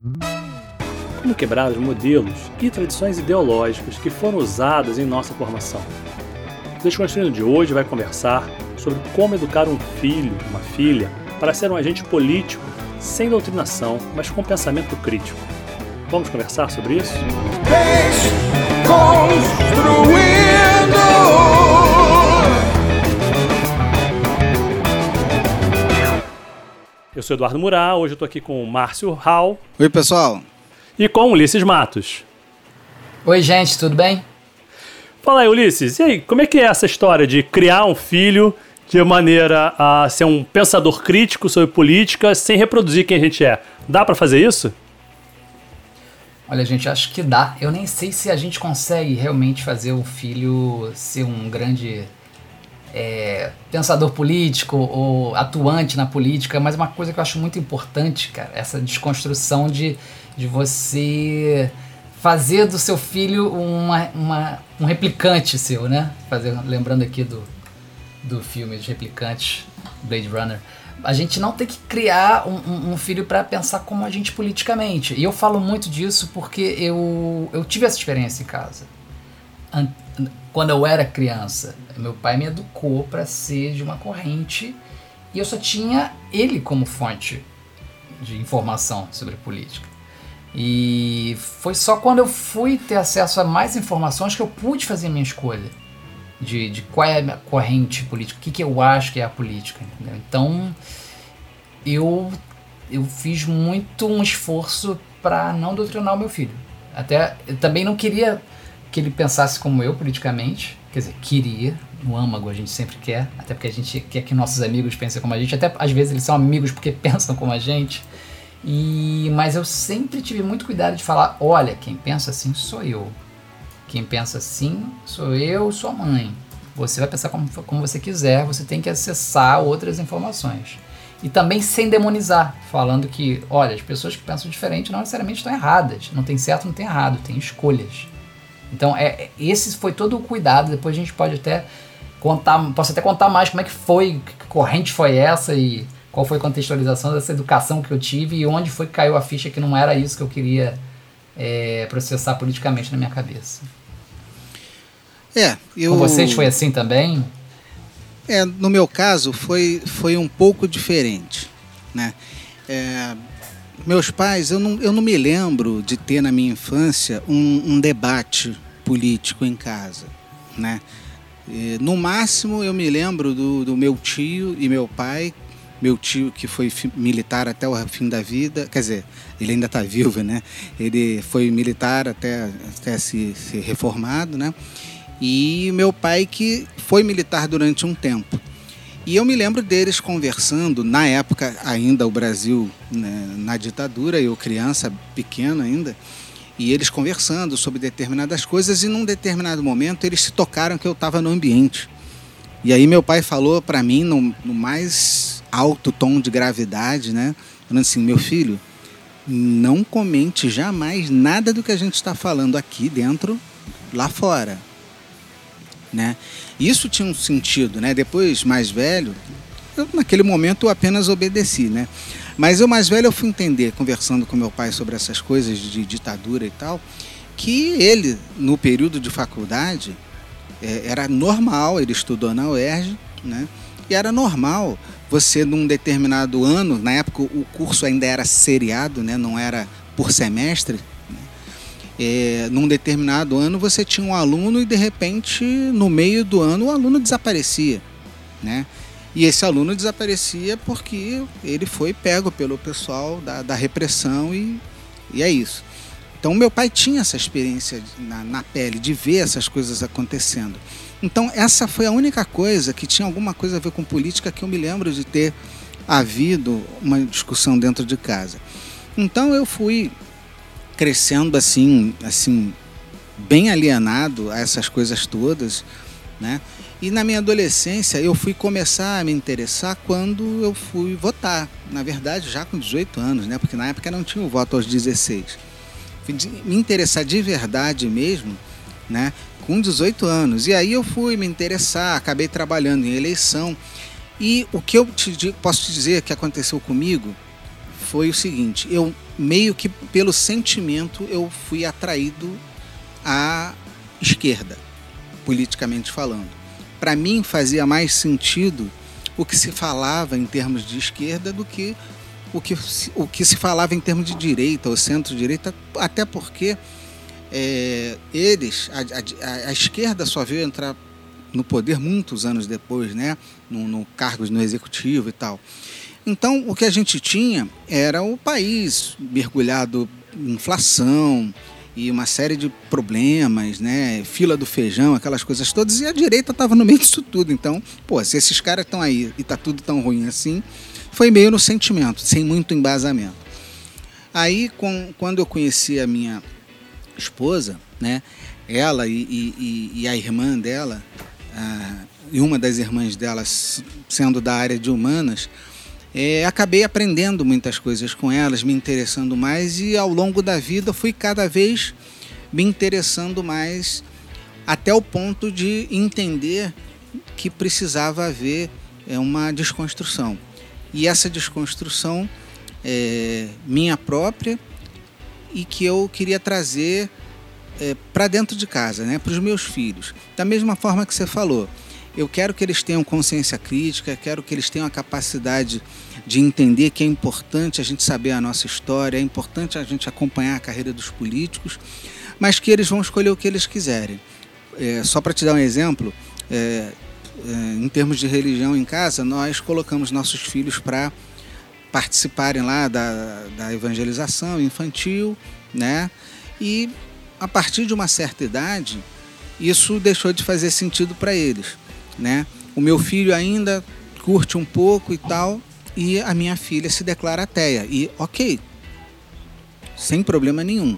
Como quebrar os modelos e tradições ideológicas que foram usadas em nossa formação. O Desconstruindo de hoje vai conversar sobre como educar um filho, uma filha, para ser um agente político sem doutrinação, mas com pensamento crítico. Vamos conversar sobre isso? Eu sou Eduardo Murá, hoje eu estou aqui com o Márcio Hall. Oi, pessoal. E com Ulisses Matos. Oi, gente, tudo bem? Fala aí, Ulisses. E aí, como é que é essa história de criar um filho de maneira a ser um pensador crítico sobre política sem reproduzir quem a gente é? Dá para fazer isso? Olha, gente, acho que dá. Eu nem sei se a gente consegue realmente fazer o filho ser um grande é, pensador político ou atuante na política, mas uma coisa que eu acho muito importante, cara, essa desconstrução de, de você fazer do seu filho uma, uma, um replicante seu, né? Fazer, lembrando aqui do, do filme dos replicantes, Blade Runner a gente não tem que criar um, um, um filho para pensar como a gente politicamente. E eu falo muito disso porque eu, eu tive essa experiência em casa. Quando eu era criança, meu pai me educou para ser de uma corrente e eu só tinha ele como fonte de informação sobre política. E foi só quando eu fui ter acesso a mais informações que eu pude fazer minha escolha de, de qual é a corrente política, o que, que eu acho que é a política. Entendeu? Então, eu, eu fiz muito um esforço para não doutrinar o meu filho. Até, eu também não queria que ele pensasse como eu politicamente, quer dizer, queria, no âmago a gente sempre quer, até porque a gente quer que nossos amigos pensem como a gente, até às vezes eles são amigos porque pensam como a gente. E mas eu sempre tive muito cuidado de falar, olha, quem pensa assim sou eu. Quem pensa assim sou eu, sua mãe. Você vai pensar como, como você quiser, você tem que acessar outras informações. E também sem demonizar, falando que, olha, as pessoas que pensam diferente não necessariamente estão erradas. Não tem certo, não tem errado, tem escolhas. Então, é, esse foi todo o cuidado. Depois a gente pode até contar, posso até contar mais como é que foi, que corrente foi essa e qual foi a contextualização dessa educação que eu tive e onde foi que caiu a ficha que não era isso que eu queria é, processar politicamente na minha cabeça. É, eu... Com vocês foi assim também? É, no meu caso foi, foi um pouco diferente, né? É, meus pais, eu não, eu não me lembro de ter na minha infância um, um debate político em casa, né? E, no máximo eu me lembro do, do meu tio e meu pai meu tio que foi militar até o fim da vida, quer dizer, ele ainda está vivo, né? Ele foi militar até, até se, se reformado, né? E meu pai que foi militar durante um tempo. E eu me lembro deles conversando, na época ainda o Brasil né, na ditadura, eu criança, pequena ainda, e eles conversando sobre determinadas coisas e num determinado momento eles se tocaram que eu estava no ambiente. E aí meu pai falou para mim no, no mais alto tom de gravidade, né? Falando assim, meu filho, não comente jamais nada do que a gente está falando aqui dentro, lá fora, né? Isso tinha um sentido, né? Depois, mais velho, eu, naquele momento eu apenas obedeci, né? Mas eu mais velho eu fui entender, conversando com meu pai sobre essas coisas de ditadura e tal, que ele, no período de faculdade, é, era normal, ele estudou na UERJ, né? E era normal você, num determinado ano, na época o curso ainda era seriado, né? não era por semestre? É, num determinado ano você tinha um aluno e de repente, no meio do ano, o aluno desaparecia. Né? E esse aluno desaparecia porque ele foi pego pelo pessoal da, da repressão e, e é isso. Então, meu pai tinha essa experiência na, na pele de ver essas coisas acontecendo. Então, essa foi a única coisa que tinha alguma coisa a ver com política que eu me lembro de ter havido uma discussão dentro de casa. Então, eu fui crescendo assim, assim, bem alienado a essas coisas todas, né? E na minha adolescência eu fui começar a me interessar quando eu fui votar. Na verdade, já com 18 anos, né? Porque na época não tinha o voto aos 16. Fui me interessar de verdade mesmo, né? com 18 anos. E aí eu fui me interessar, acabei trabalhando em eleição. E o que eu te, posso te dizer que aconteceu comigo foi o seguinte: eu meio que pelo sentimento eu fui atraído à esquerda, politicamente falando. Para mim fazia mais sentido o que se falava em termos de esquerda do que o que, o que se falava em termos de direita ou centro-direita, até porque é, eles, a, a, a, esquerda só veio entrar no poder muitos anos depois, né? No, no cargos no executivo e tal. Então, o que a gente tinha era o país mergulhado em inflação e uma série de problemas, né? Fila do feijão, aquelas coisas todas, e a direita estava no meio disso tudo. Então, pô, se esses caras estão aí e tá tudo tão ruim assim, foi meio no sentimento, sem muito embasamento. Aí, com, quando eu conheci a minha esposa, né? Ela e, e, e a irmã dela, a, e uma das irmãs dela sendo da área de humanas, é, acabei aprendendo muitas coisas com elas, me interessando mais e ao longo da vida fui cada vez me interessando mais até o ponto de entender que precisava haver é, uma desconstrução. E essa desconstrução é minha própria e que eu queria trazer é, para dentro de casa, né, para os meus filhos. Da mesma forma que você falou, eu quero que eles tenham consciência crítica, quero que eles tenham a capacidade de entender que é importante a gente saber a nossa história, é importante a gente acompanhar a carreira dos políticos, mas que eles vão escolher o que eles quiserem. É, só para te dar um exemplo, é, é, em termos de religião em casa, nós colocamos nossos filhos para participarem lá da, da evangelização infantil, né? E a partir de uma certa idade, isso deixou de fazer sentido para eles né? O meu filho ainda curte um pouco e tal, e a minha filha se declara ateia. E ok, sem problema nenhum.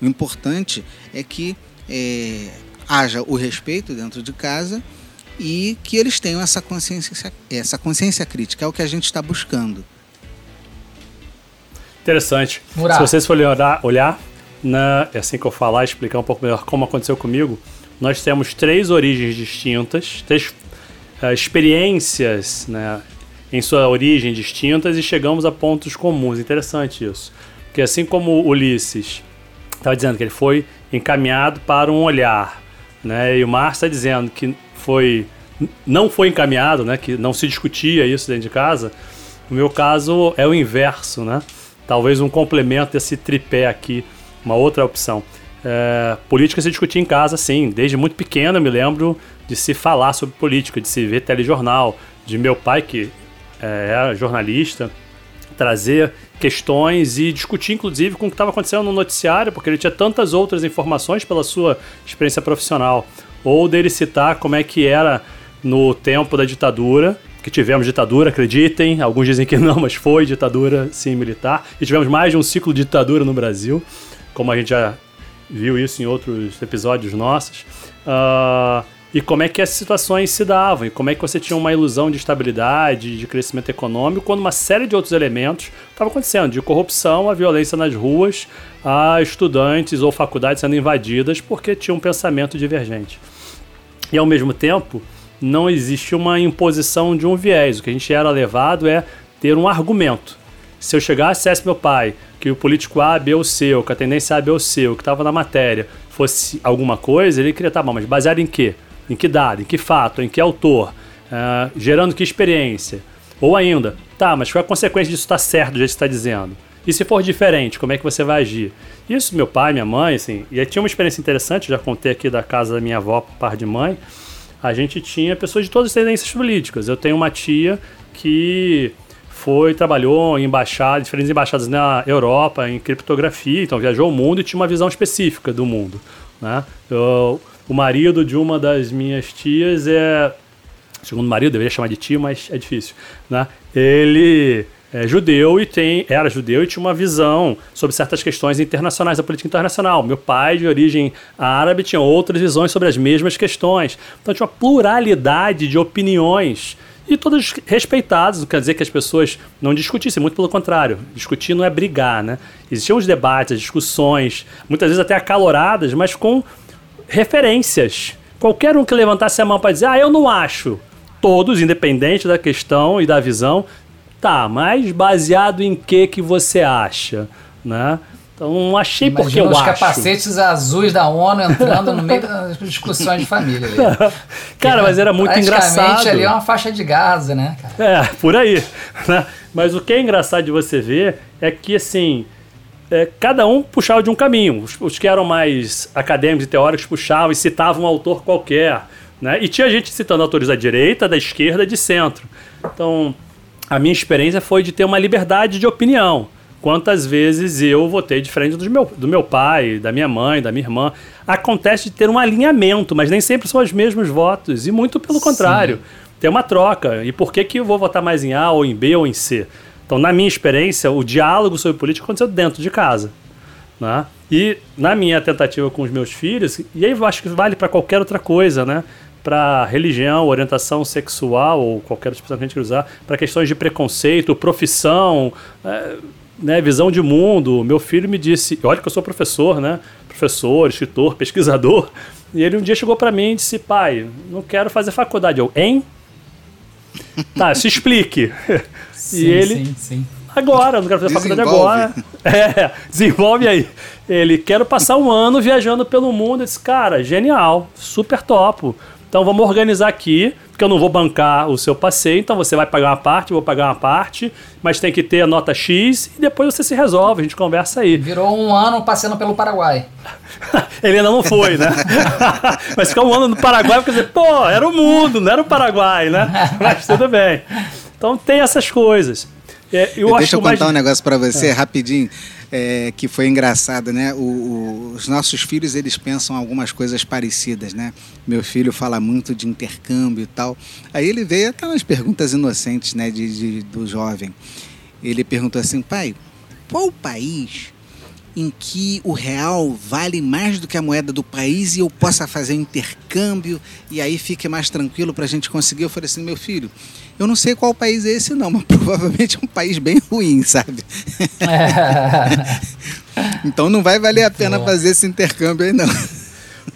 O importante é que é, haja o respeito dentro de casa e que eles tenham essa consciência, essa consciência crítica, é o que a gente está buscando. Interessante. Murá. Se vocês forem olhar, olhar na, é assim que eu falar, explicar um pouco melhor como aconteceu comigo, nós temos três origens distintas, três uh, experiências né, em sua origem distintas e chegamos a pontos comuns. Interessante isso. Porque assim como Ulisses estava dizendo que ele foi encaminhado para um olhar, né, e o Márcio está dizendo que foi não foi encaminhado, né, que não se discutia isso dentro de casa, o meu caso é o inverso, né? Talvez um complemento desse tripé aqui, uma outra opção. É, política se discutia em casa, sim. Desde muito pequeno eu me lembro de se falar sobre política, de se ver telejornal, de meu pai, que é, jornalista, trazer questões e discutir, inclusive, com o que estava acontecendo no noticiário, porque ele tinha tantas outras informações pela sua experiência profissional. Ou dele citar como é que era no tempo da ditadura, que tivemos ditadura, acreditem, alguns dizem que não, mas foi ditadura, sim, militar, e tivemos mais de um ciclo de ditadura no Brasil, como a gente já viu isso em outros episódios nossos. Uh, e como é que as situações se davam, e como é que você tinha uma ilusão de estabilidade, de crescimento econômico, quando uma série de outros elementos estavam acontecendo, de corrupção, a violência nas ruas, a estudantes ou faculdades sendo invadidas porque tinha um pensamento divergente. E ao mesmo tempo, não existia uma imposição de um viés. O que a gente era levado é ter um argumento. Se eu chegasse e meu pai que o político A, B ou C, ou que a tendência A, B ou C, ou que estava na matéria, fosse alguma coisa, ele queria, tá bom, mas baseado em quê? Em que dado? Em que fato? Em que autor? Uh, gerando que experiência? Ou ainda, tá, mas qual a consequência disso estar tá certo do que está dizendo? E se for diferente, como é que você vai agir? Isso, meu pai, minha mãe, assim, e aí tinha uma experiência interessante, já contei aqui da casa da minha avó, par de mãe, a gente tinha pessoas de todas as tendências políticas. Eu tenho uma tia que foi, trabalhou em embaixadas, diferentes embaixadas na Europa, em criptografia, então viajou o mundo e tinha uma visão específica do mundo. Né? Eu, o marido de uma das minhas tias é. Segundo marido, deveria chamar de tio, mas é difícil. Né? Ele é judeu e tem, era judeu e tinha uma visão sobre certas questões internacionais da política internacional. Meu pai, de origem árabe, tinha outras visões sobre as mesmas questões. Então tinha uma pluralidade de opiniões e todas respeitadas, não quer dizer que as pessoas não discutissem, muito pelo contrário. Discutir não é brigar, né? Existiam os debates, as discussões, muitas vezes até acaloradas, mas com referências. Qualquer um que levantasse a mão para dizer, ah, eu não acho. Todos, independente da questão e da visão, Tá, mas baseado em que que você acha, né? Então não achei Imagina porque eu os acho. capacetes azuis da ONU entrando no meio das discussões de família. Ali. cara, mas era muito engraçado. ali é uma faixa de Gaza, né? Cara? É, por aí. Né? Mas o que é engraçado de você ver é que, assim, é, cada um puxava de um caminho. Os, os, que eram mais acadêmicos e teóricos puxavam e citavam um autor qualquer. Né? E tinha gente citando autores da direita, da esquerda, de centro. Então, a minha experiência foi de ter uma liberdade de opinião. Quantas vezes eu votei diferente do meu, do meu pai, da minha mãe, da minha irmã. Acontece de ter um alinhamento, mas nem sempre são os mesmos votos. E muito pelo Sim. contrário. Tem uma troca. E por que, que eu vou votar mais em A, ou em B, ou em C? Então, na minha experiência, o diálogo sobre política aconteceu dentro de casa. Né? E na minha tentativa com os meus filhos, e aí eu acho que vale para qualquer outra coisa, né? para religião, orientação sexual ou qualquer expressão que a gente quer usar, para questões de preconceito, profissão, é, né, visão de mundo. Meu filho me disse, olha que eu sou professor, né? Professor, escritor, pesquisador. E ele um dia chegou para mim e disse, pai, não quero fazer faculdade. Eu, hein? Tá, se explique. Sim, e ele, sim, sim. agora, não quero fazer faculdade agora. É, desenvolve aí. Ele, quero passar um ano viajando pelo mundo. Eu disse, cara, genial, super topo. Então vamos organizar aqui, porque eu não vou bancar o seu passeio, então você vai pagar uma parte, eu vou pagar uma parte, mas tem que ter a nota X e depois você se resolve, a gente conversa aí. Virou um ano passeando pelo Paraguai. Ele ainda não foi, né? mas ficou um ano no Paraguai, porque dizer, pô, era o mundo, não era o Paraguai, né? Mas tudo bem. Então tem essas coisas. É, eu Deixa eu contar mais... um negócio para você, é. rapidinho é, que foi engraçado, né? O, o, os nossos filhos eles pensam algumas coisas parecidas, né? Meu filho fala muito de intercâmbio e tal. Aí ele veio aquelas perguntas inocentes, né? De, de do jovem. Ele perguntou assim, pai, qual país em que o real vale mais do que a moeda do país e eu possa fazer intercâmbio e aí fique mais tranquilo para a gente conseguir. Eu falei assim, meu filho, eu não sei qual país é esse não, mas provavelmente é um país bem ruim, sabe? então não vai valer a pena fazer esse intercâmbio aí não.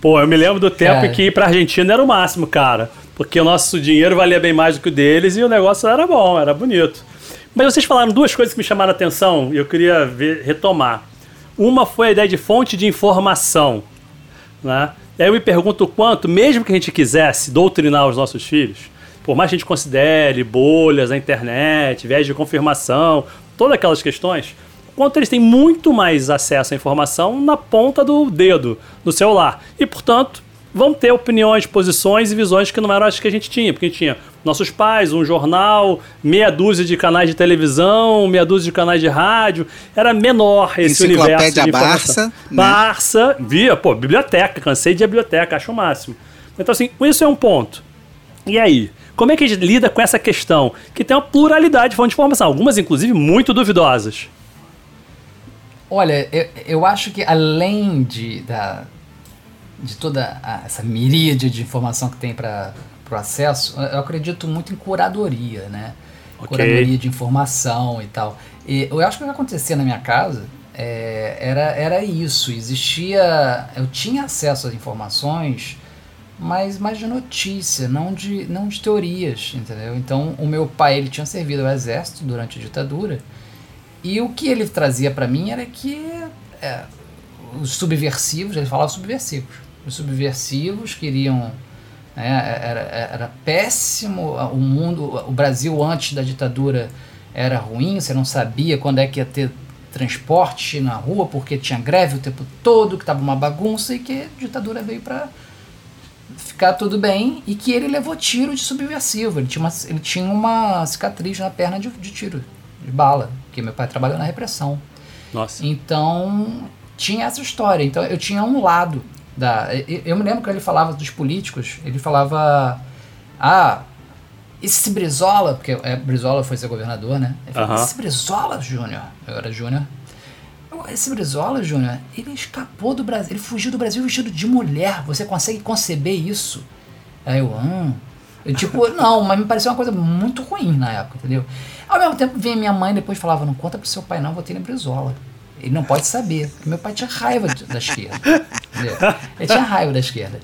Pô, eu me lembro do tempo é. que ir para Argentina era o máximo, cara. Porque o nosso dinheiro valia bem mais do que o deles e o negócio era bom, era bonito. Mas vocês falaram duas coisas que me chamaram a atenção e eu queria ver, retomar. Uma foi a ideia de fonte de informação. Né? E aí eu me pergunto o quanto, mesmo que a gente quisesse doutrinar os nossos filhos, por mais que a gente considere bolhas na internet, viés de confirmação, todas aquelas questões, quanto eles têm muito mais acesso à informação na ponta do dedo, no celular. E, portanto, vão ter opiniões, posições e visões que não eram as que a gente tinha, porque a gente tinha nossos pais, um jornal, meia dúzia de canais de televisão, meia dúzia de canais de rádio, era menor esse universo de informação. Barça, né? Barça, via, pô, biblioteca, cansei de biblioteca, acho o máximo. Então assim, isso é um ponto. E aí, como é que a gente lida com essa questão? Que tem uma pluralidade de fontes de informação, algumas inclusive muito duvidosas. Olha, eu, eu acho que além de, da, de toda a, essa miríade de informação que tem para o acesso, eu acredito muito em curadoria, né? Okay. Curadoria de informação e tal. E eu acho que o que acontecia na minha casa é, era, era isso. Existia. Eu tinha acesso às informações mas mais de notícia, não de, não de teorias, entendeu? Então, o meu pai, ele tinha servido ao exército durante a ditadura, e o que ele trazia para mim era que é, os subversivos, ele falava subversivos, os subversivos queriam né, era, era péssimo o mundo, o Brasil antes da ditadura era ruim, você não sabia quando é que ia ter transporte na rua porque tinha greve o tempo todo, que estava uma bagunça e que a ditadura veio para ficar tudo bem e que ele levou tiro de subversivo. Ele tinha uma, ele tinha uma cicatriz na perna de, de tiro, de bala, porque meu pai trabalhou na repressão. Nossa. Então, tinha essa história. Então, eu tinha um lado da. Eu, me lembro que ele falava dos políticos, ele falava. Ah, esse Brizola, porque é, Brizola foi ser governador, né? Ele falava, esse Brizola, Júnior, eu era Júnior, esse Brizola, Júnior, ele escapou do Brasil, ele fugiu do Brasil vestido de mulher. Você consegue conceber isso? Aí eu, ah. Eu, tipo, não, mas me pareceu uma coisa muito ruim na época, entendeu? Ao mesmo tempo, vinha minha mãe depois falava: não conta pro seu pai, não, vou ter Brizola. Ele não pode saber, porque meu pai tinha raiva da esquerda. Entendeu? Ele tinha raiva da esquerda.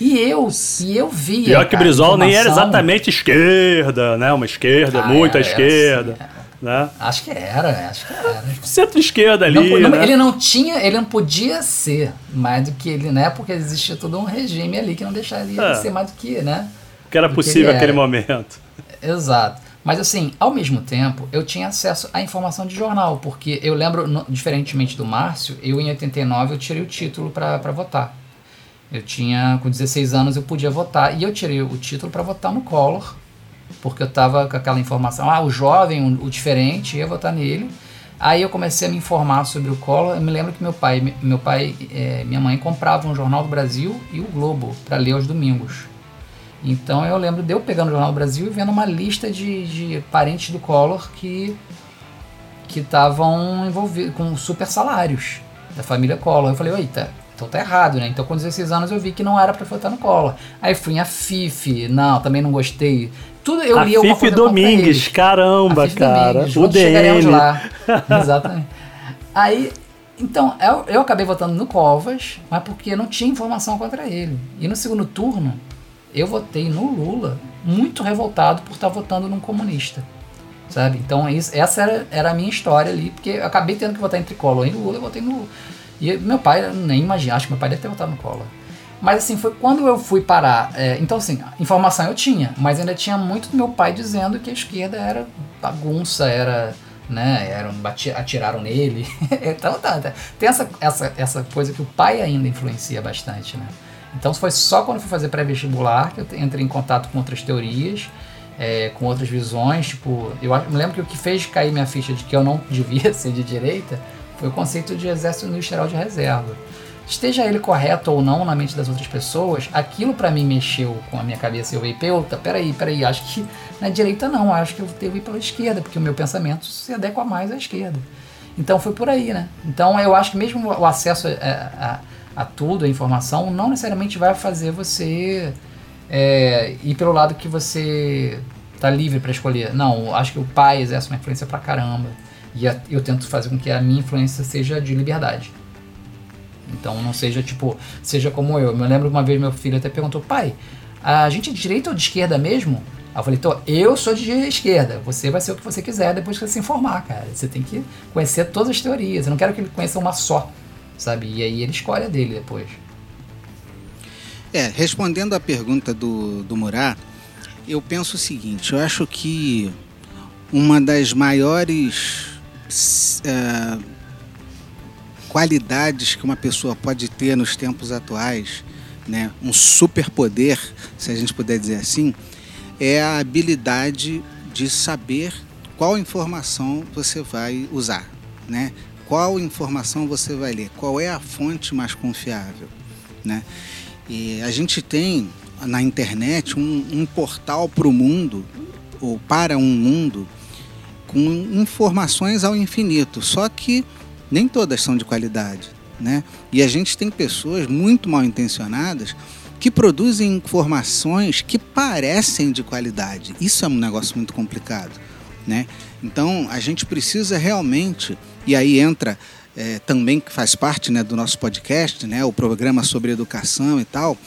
E eu, e eu via. Pior que Brizola nem era exatamente esquerda, né? Uma esquerda, ah, muito à esquerda. Assim, Né? Acho que era, acho que era. Centro-esquerda ali. Não, não, né? Ele não tinha, ele não podia ser mais do que ele, né? Porque existia todo um regime ali que não deixaria É. ele ser mais do que, né? Que era do possível ele naquele era. momento. Exato. Mas assim, ao mesmo tempo, eu tinha acesso à informação de jornal, porque eu lembro, no- diferentemente do Márcio, eu em 89 eu tirei o título para votar. Eu tinha, com 16 anos, eu podia votar, e eu tirei o título para votar no Collor, porque eu tava com aquela informação, ah, o jovem, o, diferente, ia votar nele. Aí eu comecei a me informar sobre o Collor. Eu me lembro que meu pai, meu pai, eh, minha mãe compravam o Jornal do Brasil e o Globo para ler aos domingos. Então eu lembro de eu pegando o Jornal do Brasil e vendo uma lista de, de parentes do Collor que que estavam envolvidos com super salários da família Collor. Eu falei, eita, então tá errado, né? Então com 16 anos eu vi que não era pra votar no Collor. Aí fui em Afif, não, também não gostei. Tudo eu a lia uma Fife coisa Domingues, caramba, A Fifi cara. Domingues, O DN. lá. Exatamente. Aí, então, eu, eu acabei votando no Covas, mas porque não tinha informação contra ele. E no segundo turno, eu votei no Lula, muito revoltado por estar votando num comunista. Sabe? Então, isso, essa era, era a minha história ali, porque eu acabei tendo que votar entre Collor e Lula, eu votei no Lula. E meu pai, nem imagino, acho que meu pai deve ter votado no Collor. Mas assim, foi quando eu fui parar. é, então, assim, informação eu tinha, mas ainda tinha muito do meu pai dizendo que a esquerda era bagunça, era. Né, eram, atiraram nele. então tá, tá. Tem essa, essa, essa coisa que o pai ainda influencia bastante, né? Então foi só quando fui fazer pré-vestibular que eu entrei em contato com outras teorias, é, com outras visões. Tipo, eu me lembro que o que fez cair minha ficha de que eu não devia ser de direita foi o conceito de exército industrial de reserva. Esteja ele correto ou não na mente das outras pessoas, aquilo pra mim mexeu com a minha cabeça. Eu falei, puta, peraí, peraí, acho que na direita não, acho que eu devo ir pela esquerda, porque o meu pensamento se adequa mais à esquerda. Então foi por aí, né? Então eu acho que mesmo o acesso a, a- a tudo, a informação, não necessariamente vai fazer você é, ir pelo lado que você tá livre para escolher. Não, acho que o pai exerce uma influência pra caramba. E a- eu tento fazer com que a minha influência seja de liberdade. Então não seja tipo, seja como eu. Eu lembro uma vez meu filho até perguntou, pai, a gente é de direita ou de esquerda mesmo? Eu falei, tô, eu sou de esquerda, você vai ser o que você quiser depois que você se informar, cara. Você tem que conhecer todas as teorias. Eu não quero que ele conheça uma só, sabe? E aí ele escolhe a dele depois. É, respondendo à pergunta do, do Murá, eu penso o seguinte: eu acho que uma das maiores eh, qualidades que uma pessoa pode ter nos tempos atuais, né, um superpoder, se a gente puder dizer assim, é a habilidade de saber qual informação você vai usar, né? Qual informação você vai ler? Qual é a fonte mais confiável, né? E a gente tem na internet um, um portal para o mundo, ou para um mundo, com informações ao infinito, só que nem todas são de qualidade. Né? E a gente tem pessoas muito mal intencionadas que produzem informações que parecem de qualidade. Isso é um negócio muito complicado. Né? Então a gente precisa realmente, e aí entra é, também que faz parte né, do nosso podcast, né, o programa sobre educação e tal,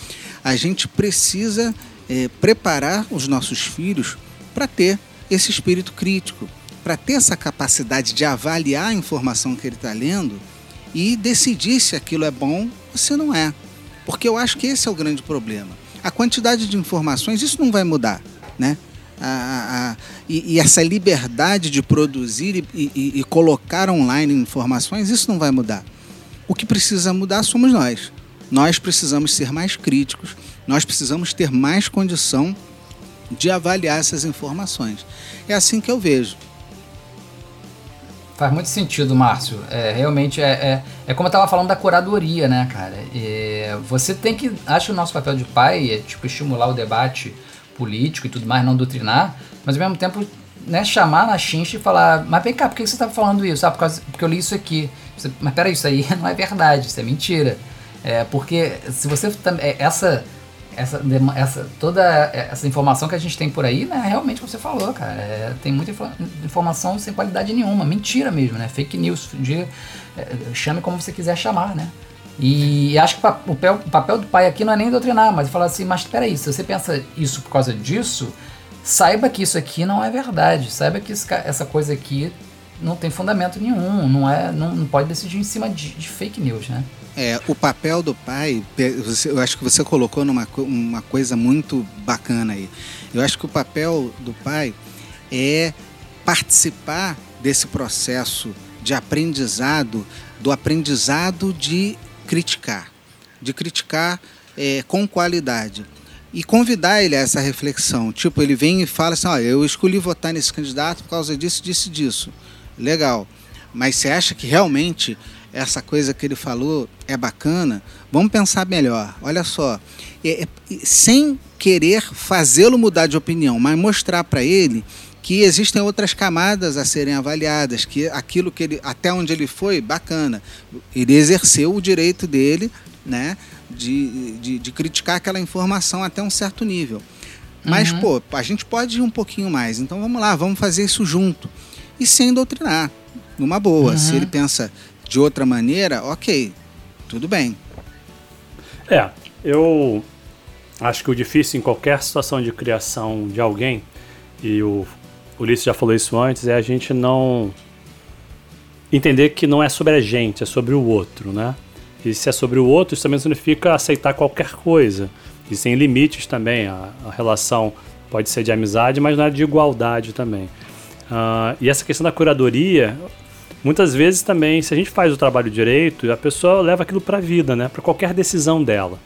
a gente precisa é, preparar os nossos filhos para ter esse espírito crítico, para ter essa capacidade de avaliar a informação que ele está lendo e decidir se aquilo é bom ou se não é. Porque eu acho que esse é o grande problema. A quantidade de informações, isso não vai mudar, né? A, a, e, e, essa liberdade de produzir e, e, e, colocar online informações, isso não vai mudar. O que precisa mudar somos nós. Nós precisamos ser mais críticos, nós precisamos ter mais condição de avaliar essas informações. É assim que eu vejo. Faz muito sentido, Márcio. É, realmente é, é, é como eu estava falando da curadoria, né, cara? É, você tem que. Acho que o nosso papel de pai é tipo estimular o debate político e tudo mais, não doutrinar, mas ao mesmo tempo né, chamar na chincha e falar, mas vem cá, por que você está falando isso? Ah, por causa, porque eu li isso aqui. Você, mas peraí, isso aí não é verdade, isso é mentira. É, porque se você também. Essa, essa, essa, toda essa informação que a gente tem por aí, né, realmente como você falou, cara. É, tem muita informação sem qualidade nenhuma, mentira mesmo, né? Fake news. Diga, é, chame como você quiser chamar, né? E acho que o papel, o papel do pai aqui não é nem doutrinar, mas falar assim, mas peraí, se você pensa isso por causa disso, saiba que isso aqui não é verdade. Saiba que isso, essa coisa aqui não tem fundamento nenhum. Não, é, não, não pode decidir em cima de, de fake news, né? É, o papel do pai, eu acho que você colocou numa uma coisa muito bacana aí. Eu acho que o papel do pai é participar desse processo de aprendizado, do aprendizado de criticar, de criticar é, com qualidade e convidar ele a essa reflexão. Tipo, ele vem e fala assim: ó, eu escolhi votar nesse candidato por causa disso, disso, disso. Legal. Mas você acha que realmente essa coisa que ele falou é bacana? Vamos pensar melhor. Olha só, é, é, sem querer fazê-lo mudar de opinião, mas mostrar para ele que existem outras camadas a serem avaliadas, que aquilo que ele até onde ele foi, bacana, ele exerceu o direito dele, né, de, de, de criticar aquela informação até um certo nível. Mas, uhum. pô, a gente pode ir um pouquinho mais. Então vamos lá, vamos fazer isso junto. E sem doutrinar, numa boa. Uhum. Se ele pensa de outra maneira, ok, tudo bem. É, eu acho que o difícil em qualquer situação de criação de alguém, e o Ulisses já falou isso antes, é a gente não entender que não é sobre a gente, é sobre o outro, né? E se é sobre o outro, isso também significa aceitar qualquer coisa. E sem limites também. A, a relação pode ser de amizade, mas não é de igualdade também. Uh, e essa questão da curadoria, muitas vezes também, se a gente faz o trabalho direito, a pessoa leva aquilo para a vida, né? Para qualquer decisão dela.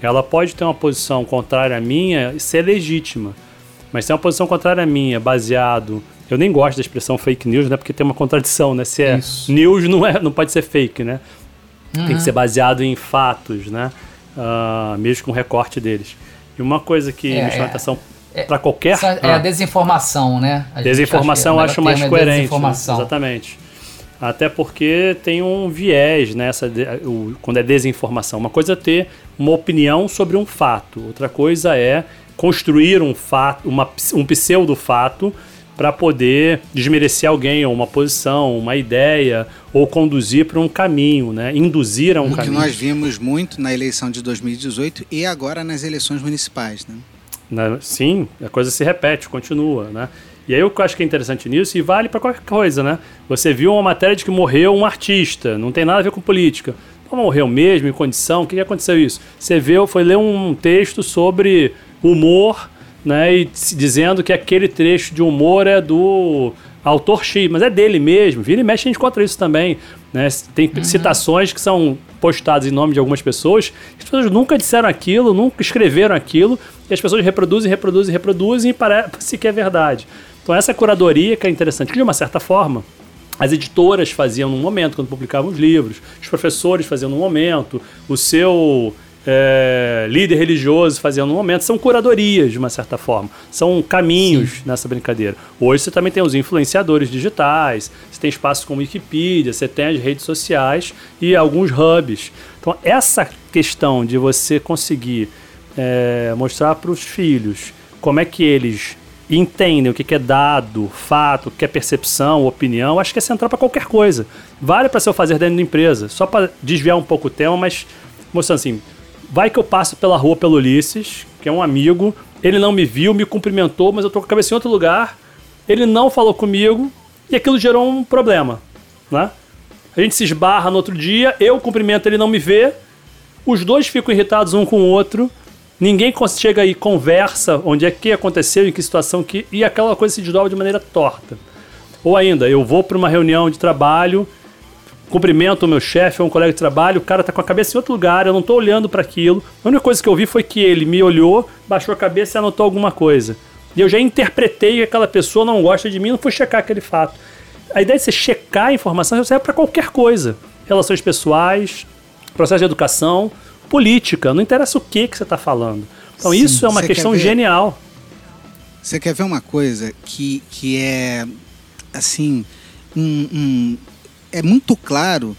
Ela pode ter uma posição contrária à minha e ser legítima. Mas se é uma posição contrária à minha, baseado. Eu nem gosto da expressão fake news, né? Porque tem uma contradição, né? Se é Isso. news, não, é, não pode ser fake, né? Uhum. Tem que uhum. ser baseado em fatos, né? Uh, mesmo com o recorte deles. E uma coisa que é, me chama a é. atenção é, para qualquer. É a ah. desinformação, né? A desinformação acho, acho mais é coerente. Né? Exatamente. Até porque tem um viés né? o, quando é desinformação. Uma coisa é ter uma opinião sobre um fato, outra coisa é construir um fato, uma, um pseudo fato para poder desmerecer alguém ou uma posição, uma ideia ou conduzir para um caminho, né? Induzir a um o caminho. que nós vimos muito na eleição de 2018 e agora nas eleições municipais, né? Na, sim, a coisa se repete, continua, né? E aí eu acho que é interessante nisso e vale para qualquer coisa, né? Você viu uma matéria de que morreu um artista, não tem nada a ver com política. Então, morreu mesmo, em condição, o que, que aconteceu isso? Você viu, foi ler um texto sobre humor, né? E dizendo que aquele trecho de humor é do autor X, mas é dele mesmo. Vira e mexe a gente encontra isso também. Né? Tem uhum. citações que são postadas em nome de algumas pessoas. As pessoas nunca disseram aquilo, nunca escreveram aquilo, e as pessoas reproduzem, reproduzem, reproduzem e parece que é verdade. Então essa curadoria que é interessante, que de uma certa forma as editoras faziam num momento, quando publicavam os livros, os professores faziam num momento, o seu é, líder religioso fazendo no momento, são curadorias de uma certa forma, são caminhos Sim. nessa brincadeira. Hoje você também tem os influenciadores digitais, você tem espaços como Wikipedia, você tem as redes sociais e alguns hubs. Então essa questão de você conseguir é, mostrar para os filhos como é que eles entendem o que é dado, fato, o que é percepção, opinião, acho que é central para qualquer coisa. Vale para seu fazer dentro da empresa, só para desviar um pouco o tema, mas mostrando assim, Vai que eu passo pela rua pelo Ulisses, que é um amigo. Ele não me viu, me cumprimentou, mas eu tô com a cabeça em outro lugar. Ele não falou comigo e aquilo gerou um problema, né? A gente se esbarra no outro dia, eu cumprimento, ele não me vê. Os dois ficam irritados um com o outro. Ninguém chega aí conversa onde é que aconteceu, em que situação que e aquela coisa se desdobra de maneira torta. Ou ainda, eu vou para uma reunião de trabalho cumprimento o meu chefe ou um colega de trabalho, o cara tá com a cabeça em outro lugar, eu não tô olhando para aquilo. A única coisa que eu vi foi que ele me olhou, baixou a cabeça e anotou alguma coisa. E eu já interpretei que aquela pessoa não gosta de mim, não fui checar aquele fato. A ideia de você checar a informação serve para qualquer coisa. Relações pessoais, processo de educação, política, não interessa o que, que você está falando. Então Sim, isso é uma questão ver, genial. Você quer ver uma coisa que, que é assim um, um é muito claro,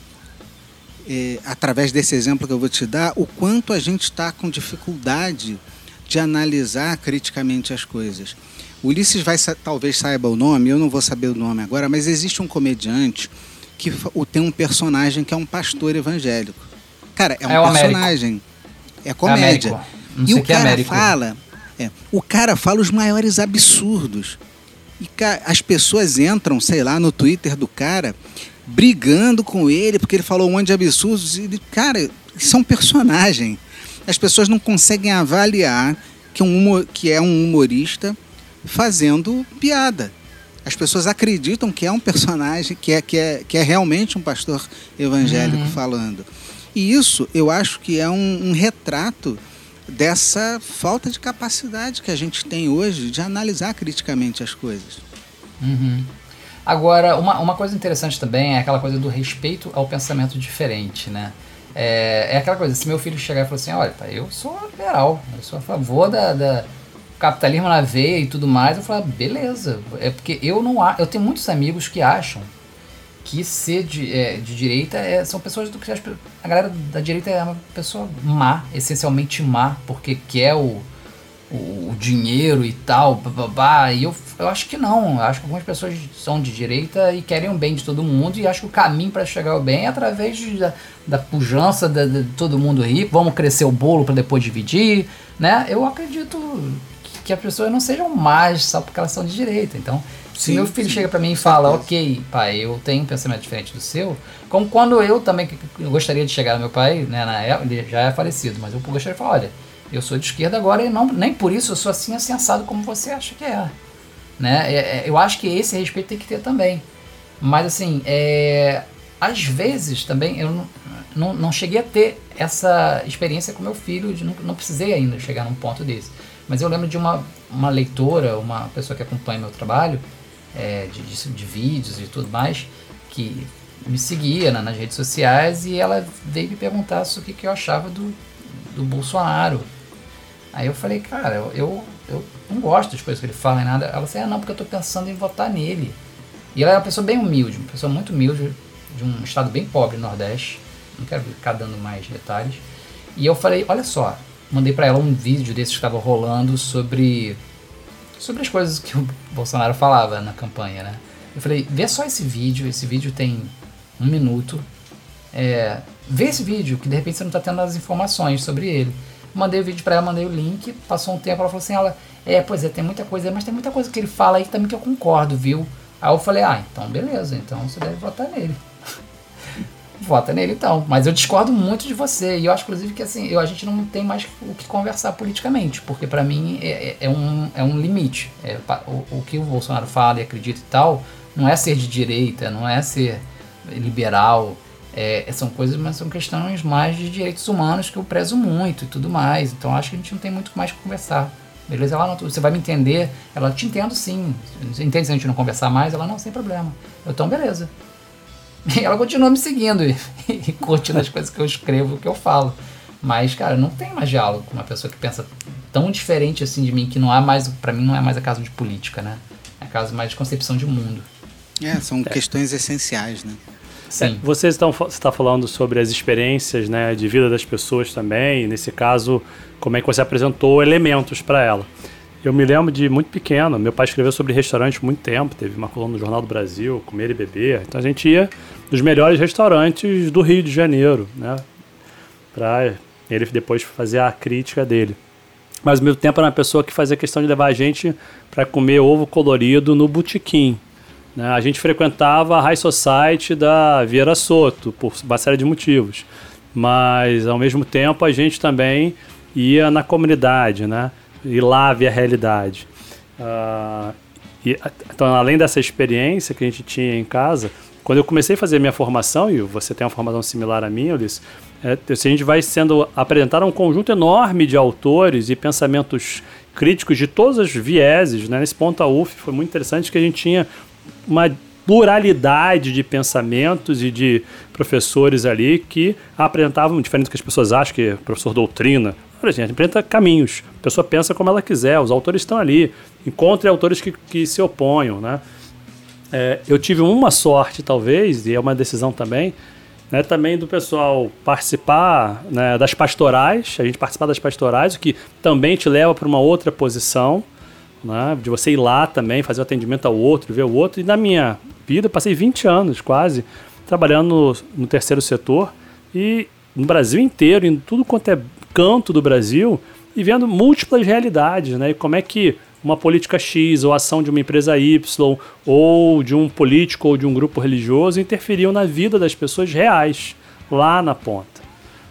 é, através desse exemplo que eu vou te dar, o quanto a gente está com dificuldade de analisar criticamente as coisas. O Ulisses vai talvez saiba o nome, eu não vou saber o nome agora, mas existe um comediante que tem um personagem que é um pastor evangélico. Cara, é um é personagem. Américo. É comédia. É e o é cara fala É, o cara fala os maiores absurdos. E as pessoas entram, sei lá, no Twitter do cara, brigando com ele, porque ele falou um monte de absurdos. E, cara, isso é um personagem. As pessoas não conseguem avaliar que, um humor, que é um humorista fazendo piada. As pessoas acreditam que é um personagem, que é, que é, que é realmente um pastor evangélico uhum. falando. E isso eu acho que é um, um retrato dessa falta de capacidade que a gente tem hoje de analisar criticamente as coisas. Uhum. Agora, uma, uma coisa interessante também é aquela coisa do respeito ao pensamento diferente, né? É, é aquela coisa, se meu filho chegar e falar assim, olha, tá, eu sou liberal, eu sou a favor da, da capitalismo na veia e tudo mais, eu falo, beleza. É porque eu não eu tenho muitos amigos que acham que ser de, é, de direita é, são pessoas do que a galera da direita é uma pessoa má, essencialmente má, porque quer o, o, o dinheiro e tal, babá. E eu, eu acho que não. Eu acho que algumas pessoas são de direita e querem o bem de todo mundo e acho que o caminho para chegar ao bem é através de, da, da pujança de, de todo mundo rico. Vamos crescer o bolo para depois dividir, né? Eu acredito que, que as pessoas não sejam más só porque elas são de direita. Então, se sim, meu filho sim, chega para mim e fala, ok, pai, eu tenho um pensamento diferente do seu, como quando eu também eu gostaria de chegar ao meu pai, né, na época, ele já é falecido, mas eu gostaria de falar, olha, eu sou de esquerda agora e não, nem por isso eu sou assim assensado como você acha que é. Né? É, é, eu acho que esse respeito tem que ter também. Mas assim, é, às vezes também eu não, não, não, cheguei a ter essa experiência com meu filho, de, não, não precisei ainda chegar num ponto desse. Mas eu lembro de uma, uma leitora, uma pessoa que acompanha meu trabalho, é, de, de, de, vídeos e tudo mais, que me seguia né, nas redes sociais e ela veio me perguntar sobre o que, que eu achava do, do Bolsonaro. Aí eu falei, cara, eu, eu, eu não gosto das coisas que ele fala e nada. Ela disse, ah, não, porque eu estou pensando em votar nele. E ela é uma pessoa bem humilde, uma pessoa muito humilde, de um estado bem pobre, Nordeste. Não quero ficar dando mais detalhes. E eu falei, olha só, mandei para ela um vídeo desses que estava rolando sobre sobre as coisas que o Bolsonaro falava na campanha, né? Eu falei, vê só esse vídeo, esse vídeo tem um minuto. É, vê esse vídeo, que de repente você não está tendo as informações sobre ele. Mandei o vídeo para ela, mandei o link, passou um tempo, ela falou assim, ela, é, pois é, tem muita coisa, mas tem muita coisa que ele fala aí também que eu concordo, viu? Aí eu falei, ah, então beleza, então você deve votar nele. Vota nele então. Mas eu discordo muito de você. E eu acho, inclusive, que assim, eu, a gente não tem mais o que conversar politicamente. Porque para mim é, é, é, um, é um limite. É, o, o que o Bolsonaro fala e acredita e tal, não é ser de direita, não é ser liberal. É, são coisas, mas são questões mais de direitos humanos que eu prezo muito e tudo mais. Então acho que a gente não tem muito mais que conversar. Beleza? Ela não, você vai me entender. Ela te entendo sim. Entende se a gente não conversar mais? Ela não, sem problema. Eu, então, beleza. E ela continua me seguindo e, e curtindo as coisas que eu escrevo, que eu falo. Mas, cara, não tem mais diálogo com uma pessoa que pensa tão diferente assim de mim, que não é mais, para mim não é mais a caso de política, né? É caso mais de concepção de mundo. É, são é. questões essenciais, né? Sim. É, vocês estão está falando sobre as experiências, né, de vida das pessoas também. Nesse caso, como é que você apresentou elementos para ela? Eu me lembro de muito pequeno, meu pai escreveu sobre restaurantes muito tempo, teve uma coluna no Jornal do Brasil, Comer e Beber. Então a gente ia nos melhores restaurantes do Rio de Janeiro, né? Para ele depois fazer a crítica dele. Mas ao mesmo tempo era uma pessoa que fazia questão de levar a gente para comer ovo colorido no botequim. Né? A gente frequentava a High Society da Vieira Soto, por uma série de motivos. Mas ao mesmo tempo a gente também ia na comunidade, né? ir lá ver a realidade. Uh, e, então, além dessa experiência que a gente tinha em casa, quando eu comecei a fazer minha formação, e você tem uma formação similar à minha, Ulisses, é, a gente vai sendo apresentado a um conjunto enorme de autores e pensamentos críticos de todos os vieses. Né? Nesse ponto, a UF foi muito interessante que a gente tinha uma pluralidade de pensamentos e de professores ali que apresentavam, diferente do que as pessoas acham que professor doutrina, Olha, gente, apresenta caminhos. A pessoa pensa como ela quiser, os autores estão ali. Encontre autores que, que se oponham, né? É, eu tive uma sorte, talvez, e é uma decisão também, né, também do pessoal participar né, das pastorais, a gente participar das pastorais, o que também te leva para uma outra posição, né, de você ir lá também, fazer o atendimento ao outro, ver o outro. E na minha vida, passei 20 anos quase trabalhando no, no terceiro setor e no Brasil inteiro, em tudo quanto é canto do Brasil, e vendo múltiplas realidades, né? E como é que uma política X ou ação de uma empresa Y ou de um político ou de um grupo religioso interferiam na vida das pessoas reais, lá na ponta.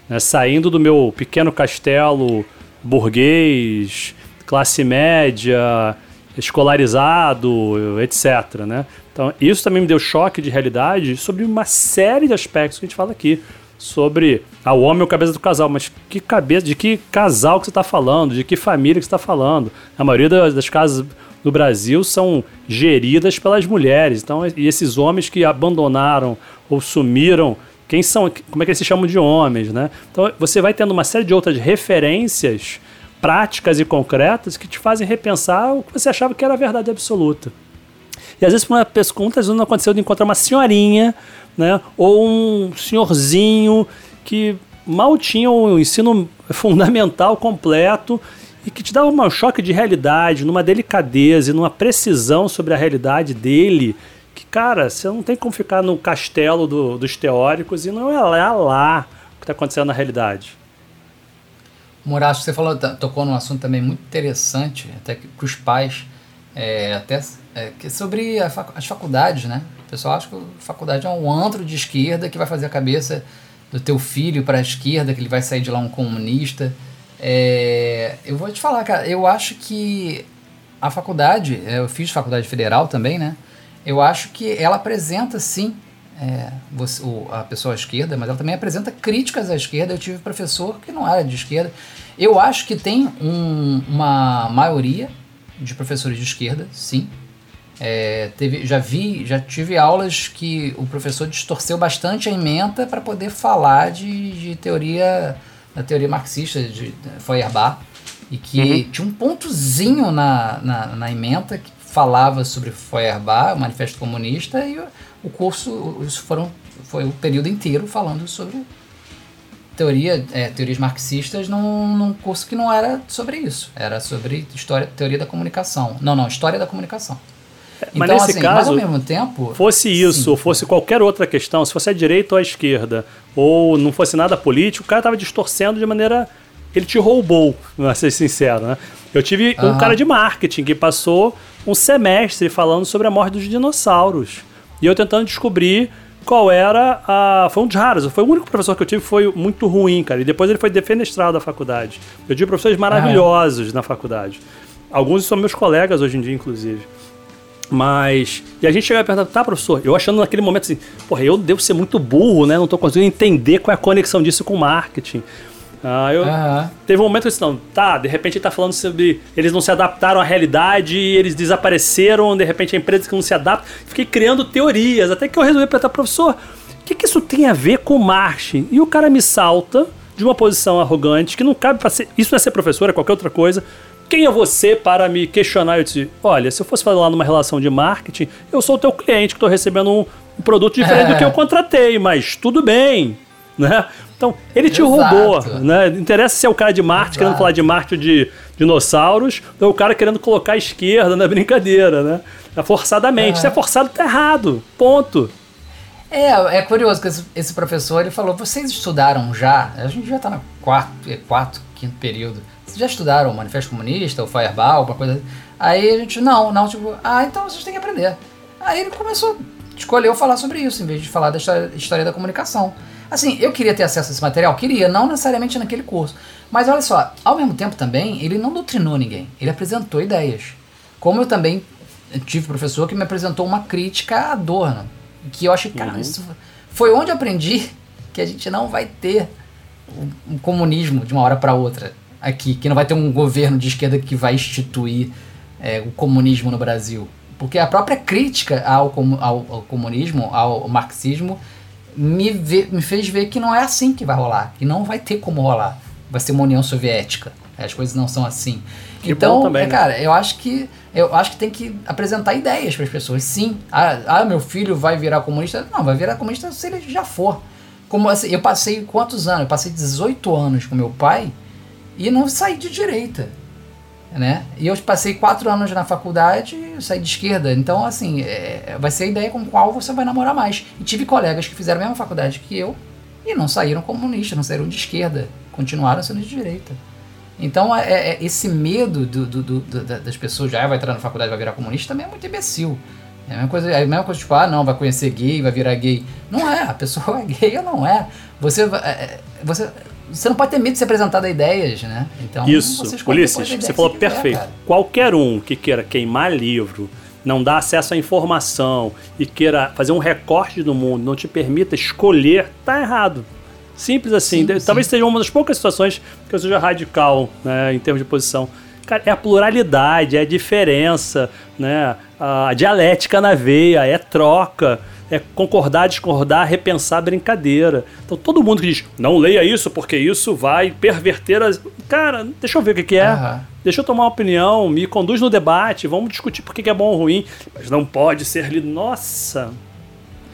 Né? Saindo do meu pequeno castelo burguês, classe média, escolarizado, etc. Né? Então, isso também me deu choque de realidade sobre uma série de aspectos que a gente fala aqui sobre ah, o homem é o cabeça do casal, mas que cabeça, de que casal que você está falando, de que família que você está falando? A maioria das, das casas no Brasil são geridas pelas mulheres. Então, e esses homens que abandonaram ou sumiram, quem são, como é que eles se chamam de homens, né? Então, você vai tendo uma série de outras referências práticas e concretas que te fazem repensar o que você achava que era a verdade absoluta. E às vezes, para uma pessoa, muitas vezes não aconteceu de encontrar uma senhorinha né? Ou um senhorzinho que mal tinha o ensino fundamental completo e que te dava um choque de realidade, numa delicadeza e numa precisão sobre a realidade dele, que, cara, você não tem como ficar no castelo do, dos teóricos e não é lá, lá o que está acontecendo na realidade. Muracho, você falou, tocou num assunto também muito interessante, até para os pais, é, até é, sobre fac, as faculdades, né? O pessoal acha que a faculdade é um antro de esquerda que vai fazer a cabeça do teu filho para a esquerda, que ele vai sair de lá um comunista. É, eu vou te falar, cara, eu acho que a faculdade, é, eu fiz faculdade federal também, né? Eu acho que ela apresenta sim é, você, o, a pessoa à esquerda, mas ela também apresenta críticas à esquerda. Eu tive professor que não era de esquerda. Eu acho que tem um, uma maioria de professores de esquerda, sim, é, teve, já vi, já tive aulas que o professor distorceu bastante a ementa para poder falar de, de teoria da teoria marxista de Feuerbach e que uhum. tinha um pontozinho na, na, na ementa que falava sobre Feuerbach, o Manifesto Comunista e o, curso, isso foram, foi o período inteiro falando sobre teoria, é, teorias marxistas num, num curso que não era sobre isso, era sobre história, teoria da comunicação. Não, não, história da comunicação. Mas então, nesse assim, caso, mas ao mesmo tempo, fosse isso, ou fosse qualquer outra questão, se fosse a direita ou a esquerda, ou não fosse nada político, o cara estava distorcendo de maneira. Ele te roubou, pra ser sincero, né? Eu tive uhum. um cara de marketing que passou um semestre falando sobre a morte dos dinossauros. E eu tentando descobrir qual era a. Foi um dos raros. Foi o único professor que eu tive que foi muito ruim, cara. E depois ele foi defenestrado da faculdade. Eu tive professores maravilhosos na faculdade. Alguns são meus colegas hoje em dia, inclusive. Mas. E a gente chegava e perguntava, tá, professor? Eu achando naquele momento assim, porra, eu devo ser muito burro, né? Não tô conseguindo entender qual é a conexão disso com marketing. Ah, eu, uhum. Teve um momento que eu disse, não, tá, de repente ele tá falando sobre. Eles não se adaptaram à realidade, eles desapareceram, de repente a empresa que não se adapta. Fiquei criando teorias, até que eu resolvi perguntar, professor, o que, que isso tem a ver com marketing? E o cara me salta de uma posição arrogante, que não cabe para ser. Isso não é ser professor, é qualquer outra coisa quem é você para me questionar? Eu disse, olha, se eu fosse falar numa relação de marketing, eu sou o teu cliente que estou recebendo um, um, produto diferente é. do que eu contratei, mas tudo bem, né? Então, ele te Exato. roubou, né? Interessa se é o cara de marketing Exato. querendo falar de marketing de dinossauros ou o cara querendo colocar a esquerda na brincadeira, né? É forçadamente. É. Se é forçado, tá errado. Ponto. É, é curioso que esse, esse professor, ele falou, vocês estudaram já? A gente já está no quarto, quarto, quinto período vocês já estudaram o Manifesto Comunista, o Fireball, alguma coisa assim? Aí a gente, não, não, tipo, ah, então vocês têm que aprender. Aí ele começou, escolheu falar sobre isso, em vez de falar da história, história da comunicação. Assim, eu queria ter acesso a esse material? Queria, não necessariamente naquele curso. Mas olha só, ao mesmo tempo também, ele não doutrinou ninguém, ele apresentou ideias. Como eu também tive professor que me apresentou uma crítica a Adorno, que eu achei, cara, uhum. isso foi onde eu aprendi que a gente não vai ter um comunismo de uma hora para outra aqui, que não vai ter um governo de esquerda que vai instituir é, o comunismo no Brasil. Porque a própria crítica ao, ao, ao comunismo, ao marxismo, me, vê, me fez ver que não é assim que vai rolar, que não vai ter como rolar. Vai ser uma União Soviética. As coisas não são assim. Que então, também, é, né? cara, eu acho que eu acho que tem que apresentar ideias para as pessoas. Sim, ah, ah, meu filho vai virar comunista. Não, vai virar comunista se ele já for. Como assim, eu passei quantos anos? Eu passei 18 anos com meu pai e não saí de direita. Né? E eu passei quatro anos na faculdade e saí de esquerda. Então, assim, é, vai ser a ideia com qual você vai namorar mais. E tive colegas que fizeram a mesma faculdade que eu e não saíram comunistas, não saíram de esquerda. Continuaram sendo de direita. Então, é, é esse medo do, do, do, das pessoas já vai entrar na faculdade vai virar comunista também é muito imbecil. É a mesma coisa, é a mesma coisa tipo, ah, não, vai conhecer gay, vai virar gay. Não é, a pessoa é gay ou não é. Você, é, é, você, você não pode ter medo de ser apresentado a ideias, né? Então, Isso, Ulisses, você falou perfeito. Qualquer um que queira queimar livro, não dar acesso à informação e queira fazer um recorte do mundo, não te permita escolher, tá errado. Simples assim. Sim, Talvez sim. seja uma das poucas situações que eu seja radical né, em termos de posição. Cara, é a pluralidade, é a diferença, né? A dialética na veia, é troca, é concordar, discordar, repensar brincadeira. Então todo mundo que diz, não leia isso porque isso vai perverter as. Cara, deixa eu ver o que, que é. Uhum. Deixa eu tomar uma opinião, me conduz no debate, vamos discutir por que é bom ou ruim. Mas não pode ser lido. Nossa!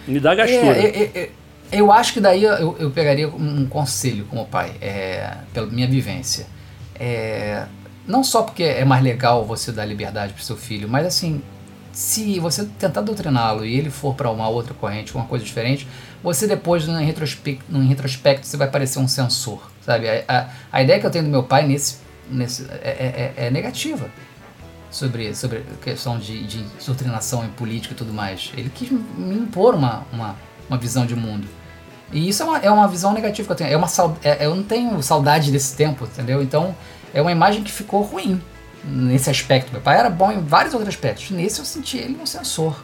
Me dá gastura. É, é, é, eu acho que daí eu, eu pegaria um conselho como pai, é, pela minha vivência. É, não só porque é mais legal você dar liberdade para seu filho, mas assim, se você tentar doutriná-lo e ele for para uma outra corrente, uma coisa diferente, você depois, no retrospecto, no retrospecto você vai parecer um censor, sabe? A, a, a, ideia que eu tenho do meu pai nesse, nesse é, é, é negativa sobre, sobre questão de, de doutrinação em política e tudo mais. Ele quis me impor uma, uma, uma visão de mundo. E isso é uma, é uma visão negativa que eu tenho. É uma, é, eu não tenho saudade desse tempo, entendeu? Então, é uma imagem que ficou ruim nesse aspecto. Meu pai era bom em vários outros aspectos. Nesse eu senti ele um censor.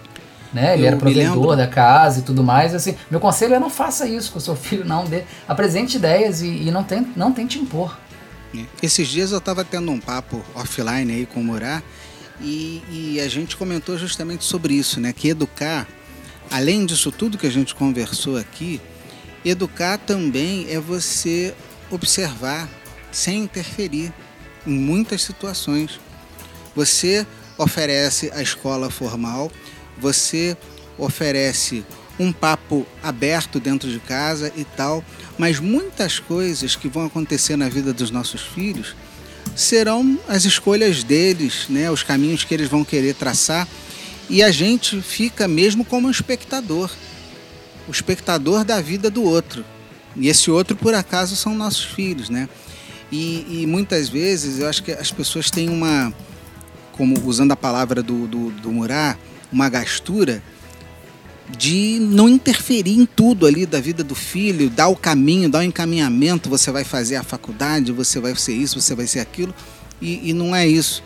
Né? Ele eu era provedor da casa e tudo mais. Assim, meu conselho é não faça isso com o seu filho, não. Dê, apresente ideias e, e não, tente, não tente impor. É. Esses dias eu estava tendo um papo offline aí com o Murá e, e, a gente comentou justamente sobre isso, né? Que educar, além disso tudo que a gente conversou aqui, educar também é você observar sem interferir em muitas situações. Você oferece a escola formal, você oferece um papo aberto dentro de casa e tal, mas muitas coisas que vão acontecer na vida dos nossos filhos serão as escolhas deles, né, os caminhos que eles vão querer traçar, e a gente fica mesmo como um espectador, o espectador da vida do outro. E esse outro, por acaso, são nossos filhos, né? E, e, muitas vezes eu acho que as pessoas têm uma, como usando a palavra do, do, do uma gastura de não interferir em tudo ali da vida do filho, dar o caminho, dar o encaminhamento, você vai fazer a faculdade, você vai ser isso, você vai ser aquilo, e, e não é isso.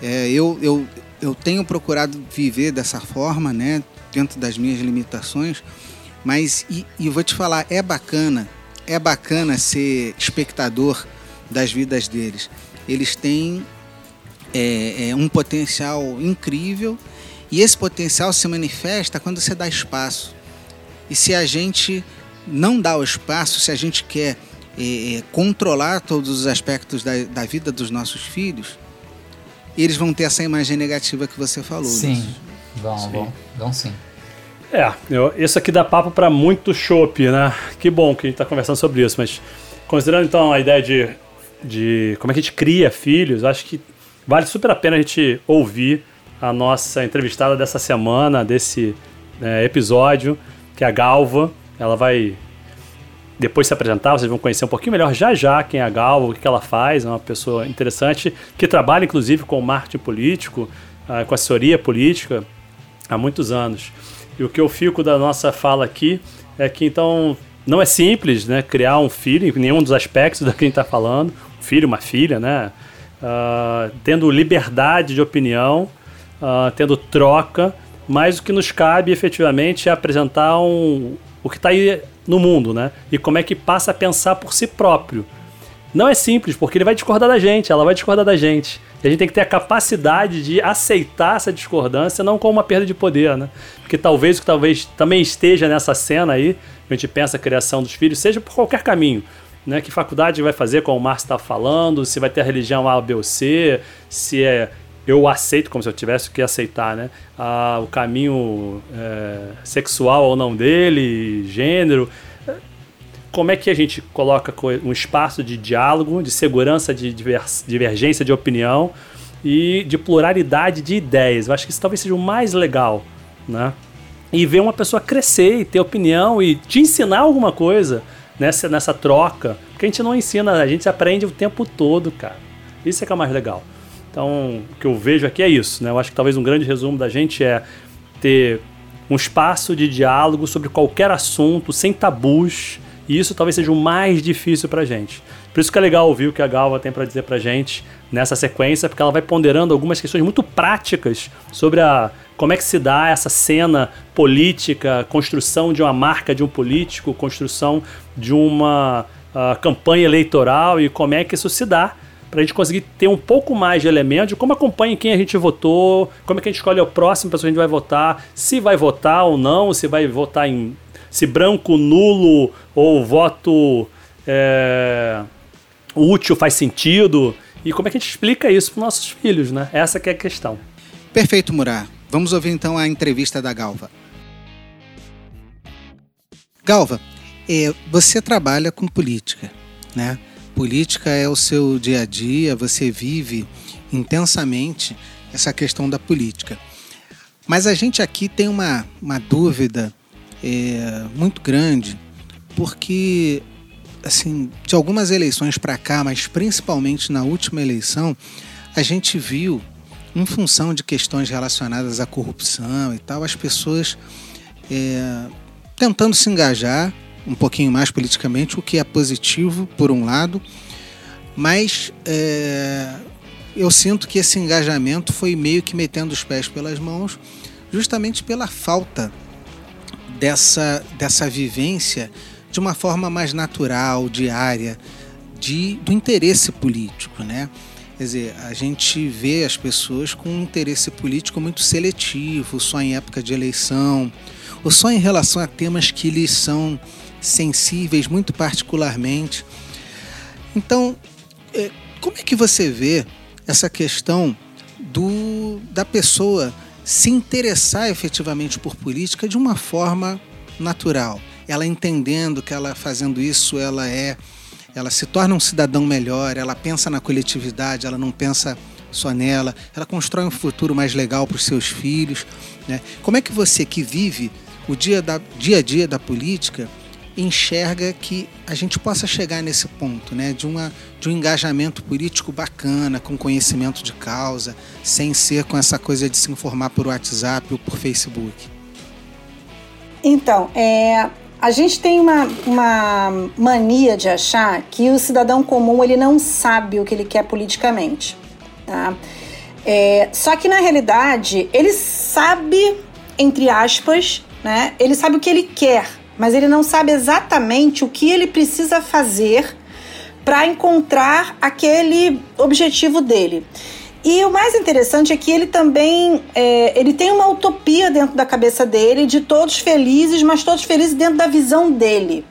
É, eu, eu, eu tenho procurado viver dessa forma, né, dentro das minhas limitações, mas, e, e vou te falar, é bacana é bacana ser espectador das vidas deles. Eles têm é, é, um potencial incrível e esse potencial se manifesta quando você dá espaço. E se a gente não dá o espaço, se a gente quer é, é controlar todos os aspectos da, da, vida dos nossos filhos, eles vão ter essa imagem negativa que você falou. Sim, vão, sim. vão, vão sim. É, eu, isso aqui dá papo para muito chopp, né? Que bom que a gente está conversando sobre isso, mas considerando então a ideia de, de como é que a gente cria filhos, acho que vale super a pena a gente ouvir a nossa entrevistada dessa semana, desse é, episódio, que é a Galva. Ela vai depois se apresentar, vocês vão conhecer um pouquinho melhor já já quem é a Galva, o que ela faz, é uma pessoa interessante, que trabalha inclusive com marketing político, ah, com assessoria política há muitos anos. E o que eu fico da nossa fala aqui é que então não é simples, né, criar um filho em nenhum dos aspectos da que a gente está falando, um filho, uma filha, né, uh, tendo liberdade de opinião, uh, tendo troca, mas o que nos cabe efetivamente é apresentar um, o que está aí no mundo, né, e como é que passa a pensar por si próprio. Não é simples, porque ele vai discordar da gente, ela vai discordar da gente. E a gente tem que ter a capacidade de aceitar essa discordância, não como uma perda de poder, né? Porque talvez o que talvez também esteja nessa cena aí, a gente pensa a criação dos filhos, seja por qualquer caminho. Né, que faculdade vai fazer, como o Márcio está falando, se vai ter a religião A, B ou C, se é eu aceito como se eu tivesse que aceitar, né? Ah, o caminho é, sexual ou não dele, gênero como é que a gente coloca um espaço de diálogo, de segurança, de divergência de opinião e de pluralidade de ideias. Eu acho que isso talvez seja o mais legal, né? E ver uma pessoa crescer e ter opinião e te ensinar alguma coisa nessa, nessa troca, porque a gente não ensina, a gente aprende o tempo todo, cara. Isso é que é mais legal. Então, o que eu vejo aqui é isso, né? Eu acho que talvez um grande resumo da gente é ter um espaço de diálogo sobre qualquer assunto, sem tabus, e isso talvez seja o mais difícil pra gente. Por isso que é legal ouvir o que a Galva tem para dizer pra gente nessa sequência, porque ela vai ponderando algumas questões muito práticas sobre a como é que se dá essa cena política, construção de uma marca de um político, construção de uma uh, campanha eleitoral e como é que isso se dá para a gente conseguir ter um pouco mais de elementos de como acompanha quem a gente votou, como é que a gente escolhe o próximo pessoa que a gente vai votar, se vai votar ou não, se vai votar em se branco, nulo ou voto é, útil faz sentido e como é que a gente explica isso para nossos filhos, né? Essa que é a questão. Perfeito, Murar. Vamos ouvir então a entrevista da Galva. Galva, é, você trabalha com política, né? política é o seu dia a dia, você vive intensamente essa questão da política. Mas a gente aqui tem uma, uma dúvida é, muito grande, porque assim, de algumas eleições para cá, mas principalmente na última eleição, a gente viu, em função de questões relacionadas à corrupção e tal, as pessoas é, tentando se engajar um pouquinho mais politicamente, o que é positivo, por um lado, mas é, eu sinto que esse engajamento foi meio que metendo os pés pelas mãos, justamente pela falta dessa, dessa vivência de uma forma mais natural, diária, de, do interesse político, né? Quer dizer, a gente vê as pessoas com um interesse político muito seletivo, só em época de eleição, ou só em relação a temas que lhes são sensíveis muito particularmente. Então, é, como é que você vê essa questão do, da pessoa se interessar efetivamente por política de uma forma natural? Ela entendendo que ela fazendo isso, ela é ela se torna um cidadão melhor, ela pensa na coletividade, ela não pensa só nela, ela constrói um futuro mais legal para os seus filhos. Né? Como é que você que vive o dia, da, dia a dia da política enxerga que a gente possa chegar nesse ponto, né, de, uma, de um engajamento político bacana, com conhecimento de causa, sem ser com essa coisa de se informar por WhatsApp ou por Facebook? Então, é, a gente tem uma, uma mania de achar que o cidadão comum ele não sabe o que ele quer politicamente. Tá? É, só que na realidade ele sabe, entre aspas, né, ele sabe o que ele quer mas ele não sabe exatamente o que ele precisa fazer para encontrar aquele objetivo dele. E o mais interessante é que ele também é, ele tem uma utopia dentro da cabeça dele de todos felizes, mas todos felizes dentro da visão dele.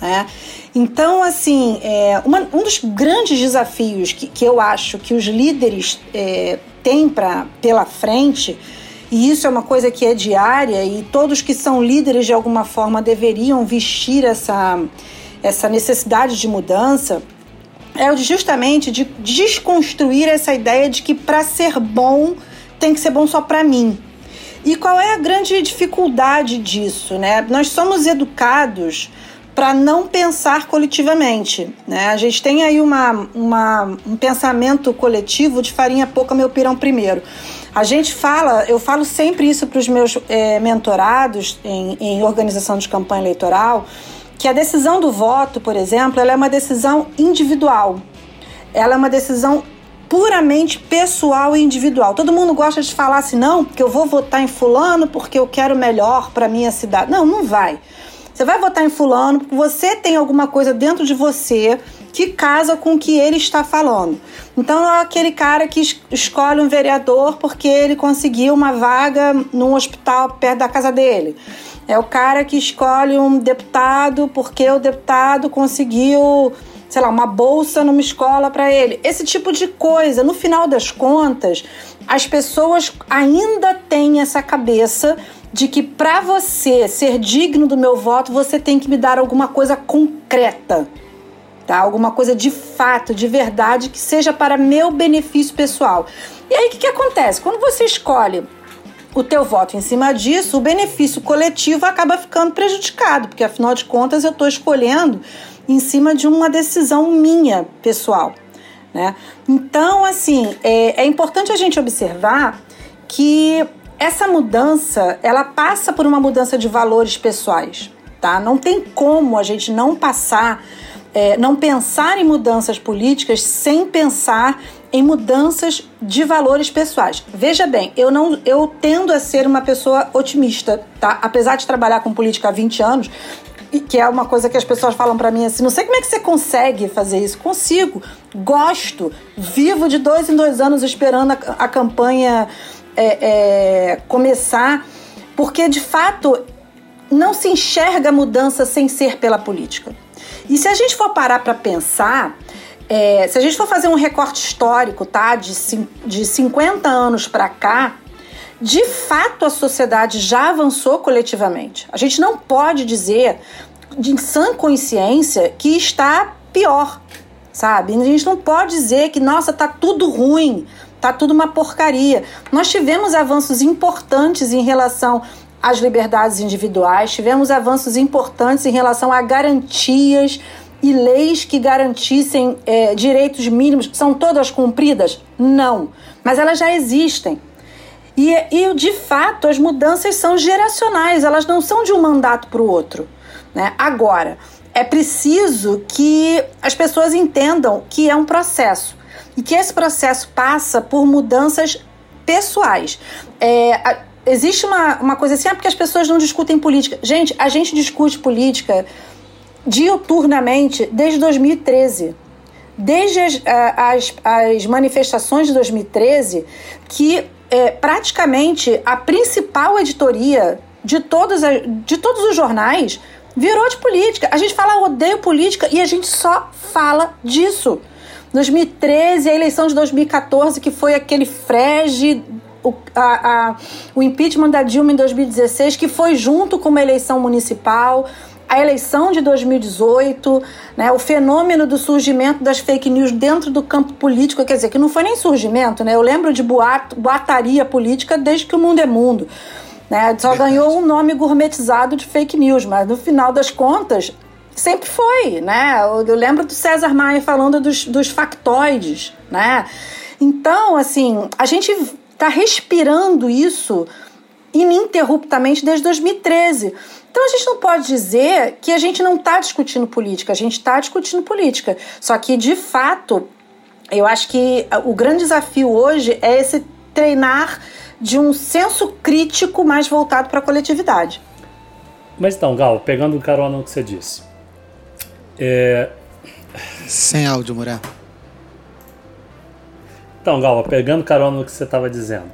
Né? Então, assim, é, uma, um dos grandes desafios que, que eu acho que os líderes é, têm pra, pela frente e isso é uma coisa que é diária e todos que são líderes de alguma forma deveriam vestir essa, essa necessidade de mudança, é justamente de desconstruir essa ideia de que para ser bom tem que ser bom só para mim. E qual é a grande dificuldade disso, né? Nós somos educados para não pensar coletivamente, né? A gente tem aí uma, uma, um pensamento coletivo de farinha pouca, meu pirão primeiro. A gente fala, eu falo sempre isso para os meus é, mentorados em, em organização de campanha eleitoral, que a decisão do voto, por exemplo, ela é uma decisão individual. Ela é uma decisão puramente pessoal e individual. Todo mundo gosta de falar assim, não, porque eu vou votar em fulano porque eu quero melhor para minha cidade. Não, não vai. Você vai votar em fulano porque você tem alguma coisa dentro de você que casa com o que ele está falando. Então é aquele cara que escolhe um vereador porque ele conseguiu uma vaga num hospital perto da casa dele. É o cara que escolhe um deputado porque o deputado conseguiu, sei lá, uma bolsa numa escola para ele. Esse tipo de coisa. No final das contas, as pessoas ainda têm essa cabeça de que para você ser digno do meu voto, você tem que me dar alguma coisa concreta tá? Alguma coisa de fato, de verdade, que seja para meu benefício pessoal. E aí o que, que acontece? Quando você escolhe o teu voto em cima disso, o benefício coletivo acaba ficando prejudicado, porque afinal de contas eu estou escolhendo em cima de uma decisão minha pessoal. Né? Então, assim, é, é importante a gente observar que essa mudança ela passa por uma mudança de valores pessoais. Tá? Não tem como a gente não passar, é, não pensar em mudanças políticas sem pensar em mudanças de valores pessoais. Veja bem, eu não eu tendo a ser uma pessoa otimista, tá? Apesar de trabalhar com política há 20 anos, que é uma coisa que as pessoas falam para mim assim, não sei como é que você consegue fazer isso. Consigo, gosto, vivo de dois em dois anos esperando a, a campanha é, é, começar, porque de fato não se enxerga mudança sem ser pela política. E se a gente for parar para pensar, é, se a gente for fazer um recorte histórico, tá, de, de 50 anos para cá, de fato a sociedade já avançou coletivamente. A gente não pode dizer, de sã consciência, que está pior, sabe? A gente não pode dizer que, nossa, tá tudo ruim, tá tudo uma porcaria. Nós tivemos avanços importantes em relação às liberdades individuais, tivemos avanços importantes em relação a garantias e leis que garantissem é, direitos mínimos são todas cumpridas? Não, mas elas já existem. E, e de fato as mudanças são geracionais, elas não são de um mandato para o outro. Né? Agora, é preciso que as pessoas entendam que é um processo e que esse processo passa por mudanças pessoais. É, existe uma, uma coisa assim, ah, porque as pessoas não discutem política. Gente, a gente discute política diuturnamente desde 2013. Desde as, as, as manifestações de 2013, que é, praticamente a principal editoria de todos, de todos os jornais virou de política. A gente fala odeio política e a gente só fala disso. 2013, a eleição de 2014, que foi aquele frege, o, a, a, o impeachment da Dilma em 2016, que foi junto com uma eleição municipal a eleição de 2018, né, o fenômeno do surgimento das fake news dentro do campo político, quer dizer, que não foi nem surgimento, né? Eu lembro de boato, boataria política desde que o mundo é mundo. Né? Só ganhou um nome gourmetizado de fake news, mas no final das contas, sempre foi, né? Eu, eu lembro do César Maia falando dos, dos factoides, né? Então, assim, a gente está respirando isso ininterruptamente desde 2013. Então a gente não pode dizer que a gente não está discutindo política, a gente está discutindo política. Só que, de fato, eu acho que o grande desafio hoje é esse treinar de um senso crítico mais voltado para a coletividade. Mas então, Gal, pegando o carona no que você disse. É... Sem áudio, Murá. Então, Gal, pegando carona no que você estava dizendo.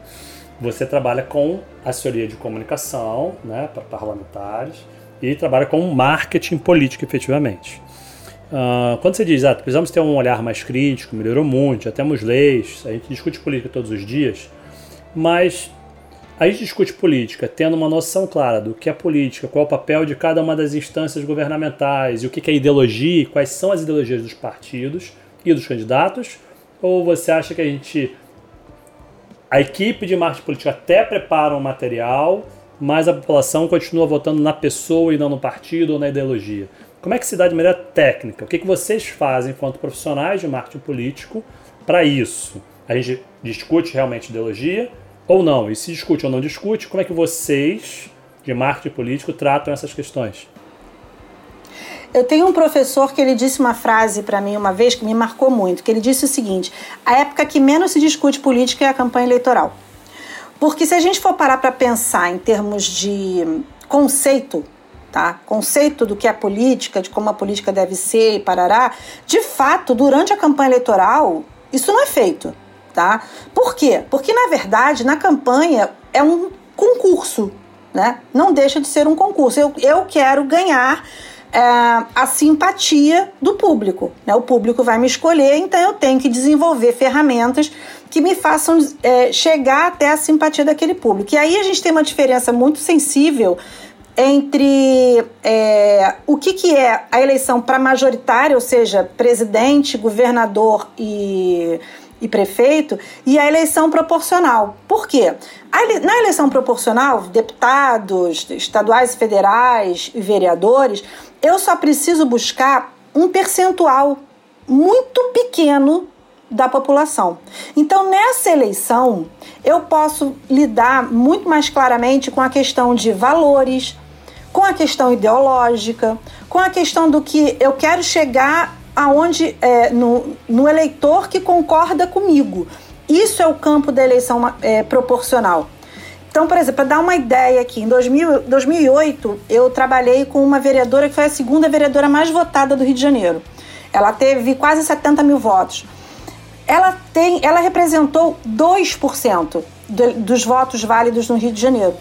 Você trabalha com assessoria de comunicação né, para parlamentares e trabalha com marketing político, efetivamente. Uh, quando você diz, ah, precisamos ter um olhar mais crítico, melhorou muito, já temos leis, a gente discute política todos os dias, mas a gente discute política tendo uma noção clara do que é política, qual é o papel de cada uma das instâncias governamentais e o que é ideologia quais são as ideologias dos partidos e dos candidatos? Ou você acha que a gente a equipe de marketing político até prepara um material, mas a população continua votando na pessoa e não no partido ou na ideologia. Como é que se dá de maneira técnica? O que, que vocês fazem enquanto profissionais de marketing político para isso? A gente discute realmente ideologia ou não? E se discute ou não discute, como é que vocês de marketing político tratam essas questões? Eu tenho um professor que ele disse uma frase para mim uma vez que me marcou muito, que ele disse o seguinte: a época que menos se discute política é a campanha eleitoral. Porque se a gente for parar para pensar em termos de conceito, tá? Conceito do que é política, de como a política deve ser e parará, de fato, durante a campanha eleitoral, isso não é feito, tá? Por quê? Porque na verdade, na campanha é um concurso, né? Não deixa de ser um concurso. Eu, eu quero ganhar é, a simpatia do público. Né? O público vai me escolher, então eu tenho que desenvolver ferramentas que me façam é, chegar até a simpatia daquele público. E aí a gente tem uma diferença muito sensível entre é, o que, que é a eleição para majoritária, ou seja, presidente, governador e, e prefeito e a eleição proporcional. Por quê? Na eleição proporcional, deputados estaduais e federais e vereadores, eu só preciso buscar um percentual muito pequeno da população. Então, nessa eleição, eu posso lidar muito mais claramente com a questão de valores, com a questão ideológica, com a questão do que eu quero chegar aonde é, no, no eleitor que concorda comigo. Isso é o campo da eleição é, proporcional. Então, por exemplo, para dar uma ideia aqui, em 2000, 2008 eu trabalhei com uma vereadora que foi a segunda vereadora mais votada do Rio de Janeiro. Ela teve quase 70 mil votos. Ela, tem, ela representou 2% do, dos votos válidos no Rio de Janeiro.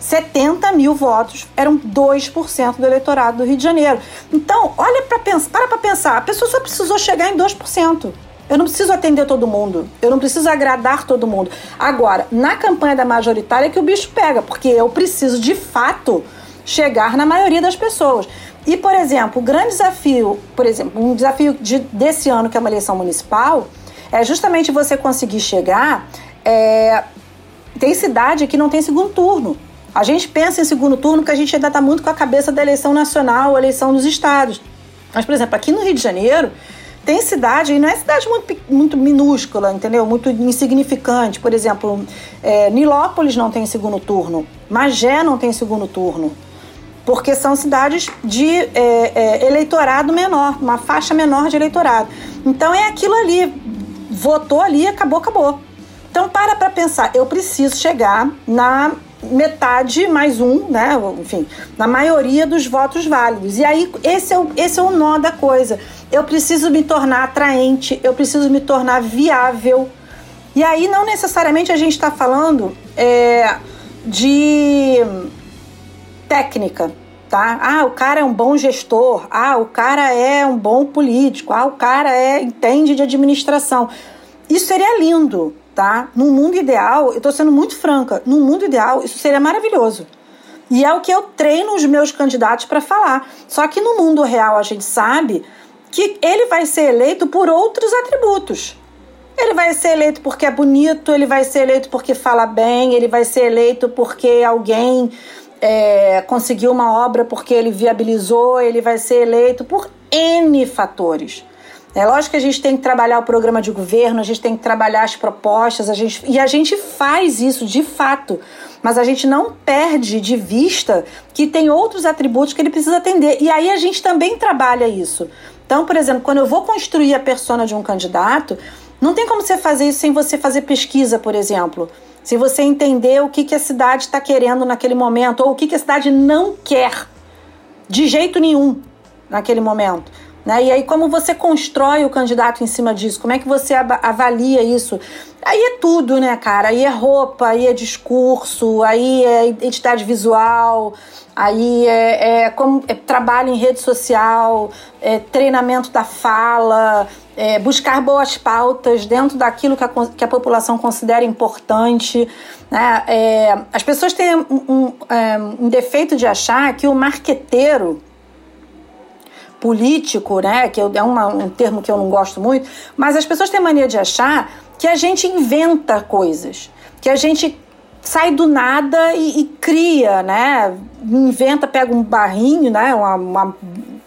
70 mil votos eram 2% do eleitorado do Rio de Janeiro. Então, olha para pensar, para para pensar, a pessoa só precisou chegar em 2%. Eu não preciso atender todo mundo, eu não preciso agradar todo mundo. Agora, na campanha da majoritária é que o bicho pega, porque eu preciso de fato chegar na maioria das pessoas. E, por exemplo, o grande desafio, por exemplo, um desafio de, desse ano, que é uma eleição municipal, é justamente você conseguir chegar. É, tem cidade que não tem segundo turno. A gente pensa em segundo turno porque a gente ainda está muito com a cabeça da eleição nacional, eleição dos estados. Mas, por exemplo, aqui no Rio de Janeiro, tem cidade, e não é cidade muito, muito minúscula, entendeu? Muito insignificante. Por exemplo, é, Nilópolis não tem segundo turno, Magé não tem segundo turno. Porque são cidades de é, é, eleitorado menor, uma faixa menor de eleitorado. Então é aquilo ali. Votou ali, acabou, acabou. Então para para pensar, eu preciso chegar na metade mais um, né? Enfim, na maioria dos votos válidos. E aí, esse é, o, esse é o nó da coisa. Eu preciso me tornar atraente, eu preciso me tornar viável. E aí, não necessariamente a gente está falando é, de técnica, tá? Ah, o cara é um bom gestor. Ah, o cara é um bom político. Ah, o cara é entende de administração. Isso seria lindo, tá? No mundo ideal, eu estou sendo muito franca, no mundo ideal isso seria maravilhoso. E é o que eu treino os meus candidatos para falar. Só que no mundo real a gente sabe que ele vai ser eleito por outros atributos. Ele vai ser eleito porque é bonito, ele vai ser eleito porque fala bem, ele vai ser eleito porque alguém é, conseguiu uma obra porque ele viabilizou, ele vai ser eleito por N fatores. É lógico que a gente tem que trabalhar o programa de governo, a gente tem que trabalhar as propostas, a gente, e a gente faz isso de fato, mas a gente não perde de vista que tem outros atributos que ele precisa atender. E aí a gente também trabalha isso. Então, por exemplo, quando eu vou construir a persona de um candidato, não tem como você fazer isso sem você fazer pesquisa, por exemplo. Se você entender o que, que a cidade está querendo naquele momento, ou o que, que a cidade não quer de jeito nenhum naquele momento. Né? E aí, como você constrói o candidato em cima disso? Como é que você avalia isso? Aí é tudo, né, cara? Aí é roupa, aí é discurso, aí é identidade visual, aí é, é como é trabalho em rede social, é treinamento da fala, é buscar boas pautas dentro daquilo que a, que a população considera importante. Né? É, as pessoas têm um, um, é, um defeito de achar que o marqueteiro político, né, que é uma, um termo que eu não gosto muito, mas as pessoas têm mania de achar que a gente inventa coisas, que a gente sai do nada e, e cria, né, inventa, pega um barrinho, né, uma, uma,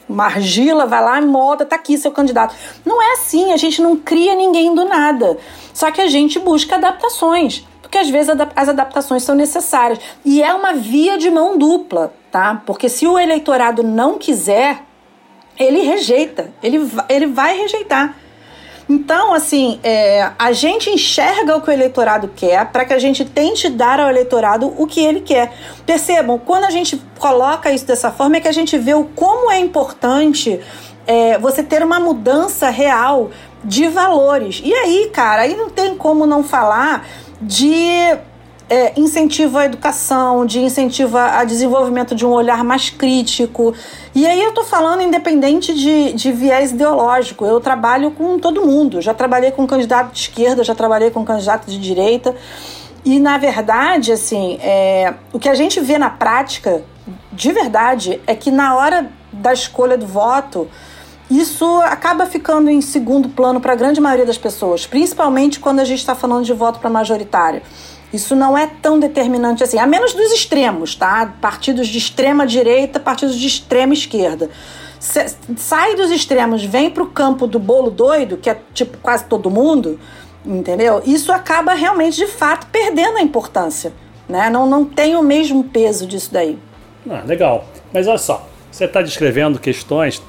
uma argila, vai lá e molda, tá aqui seu candidato. Não é assim, a gente não cria ninguém do nada, só que a gente busca adaptações porque às vezes as adaptações são necessárias. E é uma via de mão dupla, tá? Porque se o eleitorado não quiser, ele rejeita, ele, ele vai rejeitar. Então, assim, é, a gente enxerga o que o eleitorado quer para que a gente tente dar ao eleitorado o que ele quer. Percebam, quando a gente coloca isso dessa forma, é que a gente vê o como é importante é, você ter uma mudança real de valores. E aí, cara, aí não tem como não falar de é, incentivo à educação, de incentivo a desenvolvimento de um olhar mais crítico. E aí eu tô falando independente de, de viés ideológico. Eu trabalho com todo mundo. Já trabalhei com candidato de esquerda, já trabalhei com candidato de direita. E na verdade, assim, é, o que a gente vê na prática, de verdade, é que na hora da escolha do voto, isso acaba ficando em segundo plano para a grande maioria das pessoas, principalmente quando a gente está falando de voto para majoritário. Isso não é tão determinante assim, a menos dos extremos, tá? Partidos de extrema direita, partidos de extrema esquerda. Sai dos extremos, vem para o campo do bolo doido, que é tipo quase todo mundo, entendeu? Isso acaba realmente, de fato, perdendo a importância. Né? Não, não tem o mesmo peso disso daí. Ah, legal. Mas olha só, você está descrevendo questões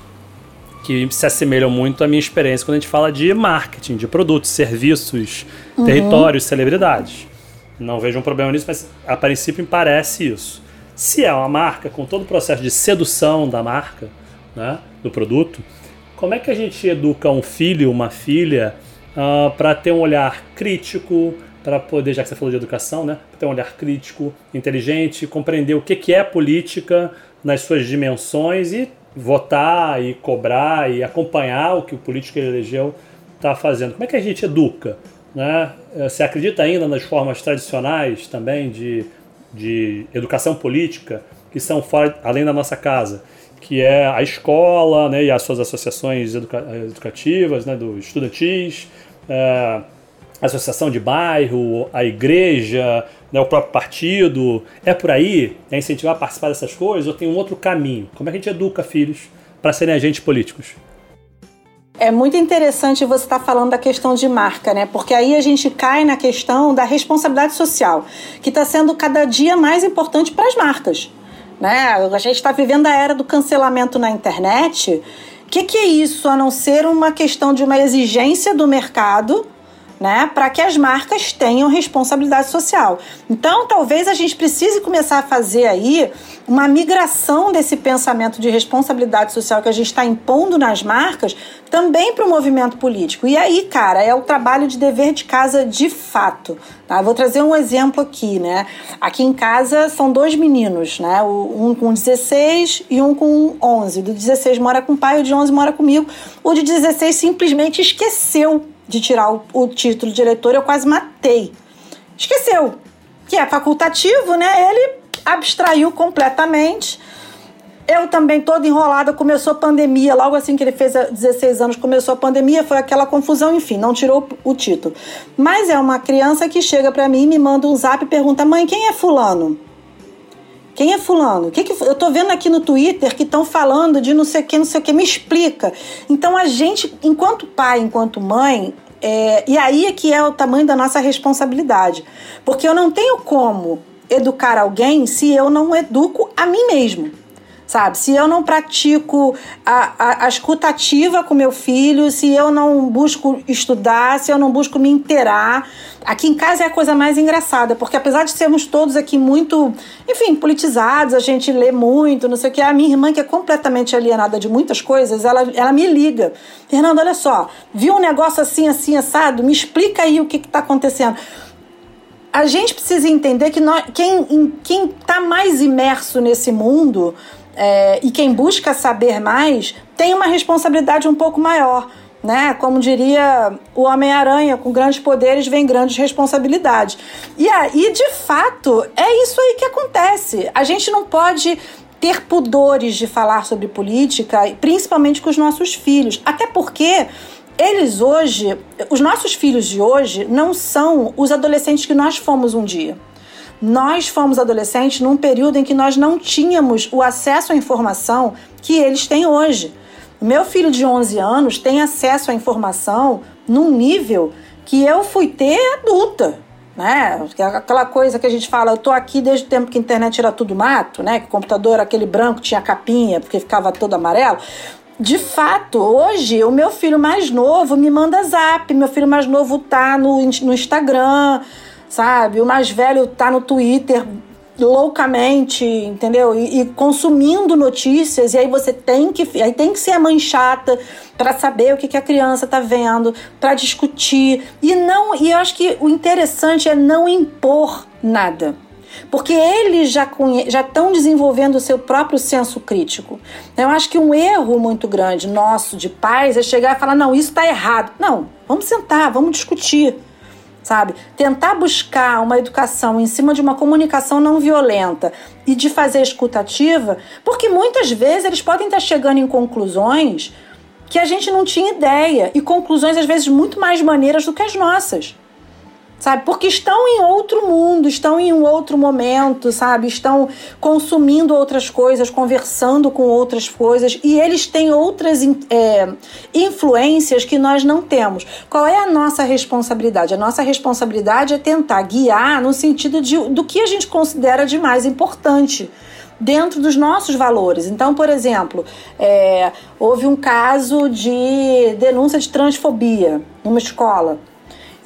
que se assemelham muito à minha experiência quando a gente fala de marketing, de produtos, serviços, uhum. territórios, celebridades. Não vejo um problema nisso, mas a princípio me parece isso. Se é uma marca com todo o processo de sedução da marca, né, do produto, como é que a gente educa um filho, uma filha, uh, ah, para ter um olhar crítico, para poder, já que você falou de educação, né, ter um olhar crítico, inteligente, compreender o que, que é política nas suas dimensões e votar e cobrar e acompanhar o que o político que ele elegeu está fazendo. Como é que a gente educa? Né? Você acredita ainda nas formas tradicionais também de, de educação política que são fora, além da nossa casa, que é a escola né, e as suas associações educa educativas, né, do estudantis, é, associação de bairro, a igreja, né, o próprio partido. É por aí? É incentivar a participar dessas coisas ou tem um outro caminho? Como é que a gente educa filhos para serem agentes políticos? É muito interessante você estar tá falando da questão de marca, né? Porque aí a gente cai na questão da responsabilidade social, que está sendo cada dia mais importante para as marcas. Né? A gente está vivendo a era do cancelamento na internet. O que, que é isso a não ser uma questão de uma exigência do mercado né, para que as marcas tenham responsabilidade social. Então, talvez a gente precise começar a fazer aí uma migração desse pensamento de responsabilidade social que a gente está impondo nas marcas também para o movimento político. E aí, cara, é o trabalho de dever de casa de fato. Tá? Vou trazer um exemplo aqui, né? Aqui em casa são dois meninos, né? Um com 16 e um com 11. O de 16 mora com o pai, o de 11 mora comigo. O de 16 simplesmente esqueceu de tirar o, o título de eleitor, eu quase matei. Esqueceu. Que é facultativo, né? Ele abstraiu completamente. Eu também, toda enrolada, começou a pandemia. Logo assim que ele fez 16 anos, começou a pandemia, foi aquela confusão, enfim, não tirou o título. Mas é uma criança que chega para mim, me manda um zap e pergunta: mãe, quem é Fulano? Quem é fulano? Que que, eu tô vendo aqui no Twitter que estão falando de não sei o que, não sei o que, me explica. Então a gente, enquanto pai, enquanto mãe, é, e aí é que é o tamanho da nossa responsabilidade. Porque eu não tenho como educar alguém se eu não educo a mim mesmo sabe? Se eu não pratico a, a, a escutativa com meu filho, se eu não busco estudar, se eu não busco me inteirar. Aqui em casa é a coisa mais engraçada, porque apesar de sermos todos aqui muito, enfim, politizados, a gente lê muito, não sei o que, a minha irmã, que é completamente alienada de muitas coisas, ela, ela me liga. Fernanda, olha só, viu um negócio assim, assim, assado? Me explica aí o que está acontecendo a gente precisa entender que nós, quem está mais imerso nesse mundo é, e quem busca saber mais tem uma responsabilidade um pouco maior. Né? Como diria o Homem-Aranha, com grandes poderes vem grandes responsabilidades. E aí, de fato, é isso aí que acontece. A gente não pode ter pudores de falar sobre política, principalmente com os nossos filhos. Até porque eles hoje, os nossos filhos de hoje, não são os adolescentes que nós fomos um dia. Nós fomos adolescentes num período em que nós não tínhamos o acesso à informação que eles têm hoje. Meu filho de 11 anos tem acesso à informação num nível que eu fui ter adulta, né? Aquela coisa que a gente fala, eu tô aqui desde o tempo que a internet era tudo mato, né? Que o computador aquele branco tinha capinha porque ficava todo amarelo. De fato, hoje o meu filho mais novo me manda zap, meu filho mais novo tá no, no Instagram, sabe? O mais velho tá no Twitter loucamente, entendeu? E, e, consumindo notícias, e aí você tem que, aí tem que ser a mãe chata para saber o que, que a criança tá vendo, para discutir. E não, e eu acho que o interessante é não impor nada. Porque eles já já estão desenvolvendo o seu próprio senso crítico. Eu acho que um erro muito grande nosso de pais é chegar e falar: não, isso está errado. Não, vamos sentar, vamos discutir sabe? Tentar buscar uma educação em cima de uma comunicação não violenta e de fazer escutativa, porque muitas vezes eles podem estar chegando em conclusões que a gente não tinha ideia e conclusões às vezes muito mais maneiras do que as nossas sabe? Porque estão em outro mundo, estão em um outro momento, sabe? Estão consumindo outras coisas, conversando com outras coisas e eles têm outras é, influências que nós não temos. Qual é a nossa responsabilidade? A nossa responsabilidade é tentar guiar no sentido de, do que a gente considera de mais importante dentro dos nossos valores. Então, por exemplo, é, houve um caso de denúncia de transfobia numa escola.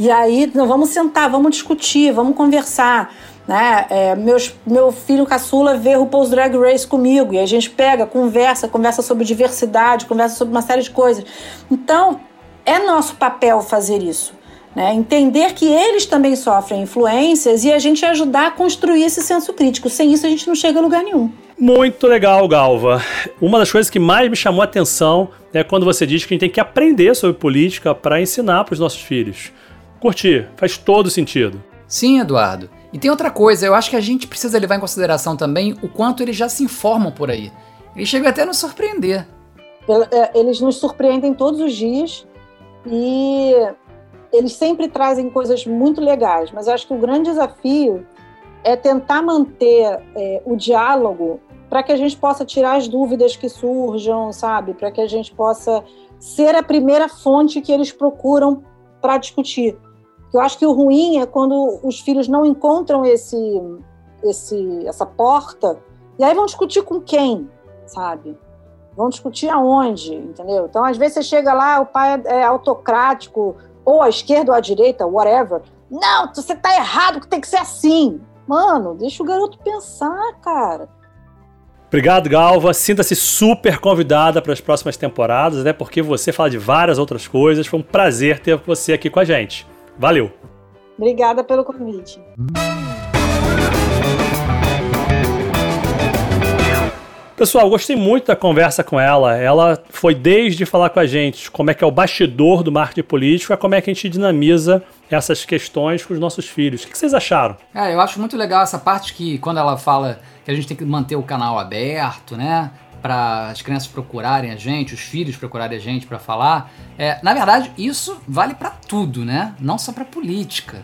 E aí, vamos sentar, vamos discutir, vamos conversar. Né? É, meus, meu filho caçula vê o Post Drag Race comigo e a gente pega, conversa, conversa sobre diversidade, conversa sobre uma série de coisas. Então, é nosso papel fazer isso. Né? Entender que eles também sofrem influências e a gente ajudar a construir esse senso crítico. Sem isso, a gente não chega a lugar nenhum. Muito legal, Galva. Uma das coisas que mais me chamou a atenção é quando você diz que a gente tem que aprender sobre política para ensinar para os nossos filhos curtir. Faz todo sentido. Sim, Eduardo. E tem outra coisa, eu acho que a gente precisa levar em consideração também o quanto eles já se informam por aí. Eles chegam até a nos surpreender. É, eles nos surpreendem todos os dias e eles sempre trazem coisas muito legais, mas eu acho que o grande desafio é tentar manter é, o diálogo para que a gente possa tirar as dúvidas que surjam, sabe? Para que a gente possa ser a primeira fonte que eles procuram para discutir. Eu acho que o ruim é quando os filhos não encontram esse, esse, essa porta e aí vão discutir com quem, sabe? Vão discutir aonde, entendeu? Então, às vezes você chega lá, o pai é autocrático, ou à esquerda ou à direita, whatever. Não, você tá errado, que tem que ser assim. Mano, deixa o garoto pensar, cara. Obrigado, Galva. Sinta-se super convidada para as próximas temporadas, até porque você fala de várias outras coisas. Foi um prazer ter você aqui com a gente. Valeu. Obrigada pelo convite. Pessoal, gostei muito da conversa com ela. Ela foi desde falar com a gente como é que é o bastidor do marketing político a como é que a gente dinamiza essas questões com os nossos filhos. O que vocês acharam? É, eu acho muito legal essa parte que quando ela fala que a gente tem que manter o canal aberto, né? Para as crianças procurarem a gente, os filhos procurarem a gente para falar. É, na verdade, isso vale para tudo, né? Não só para política,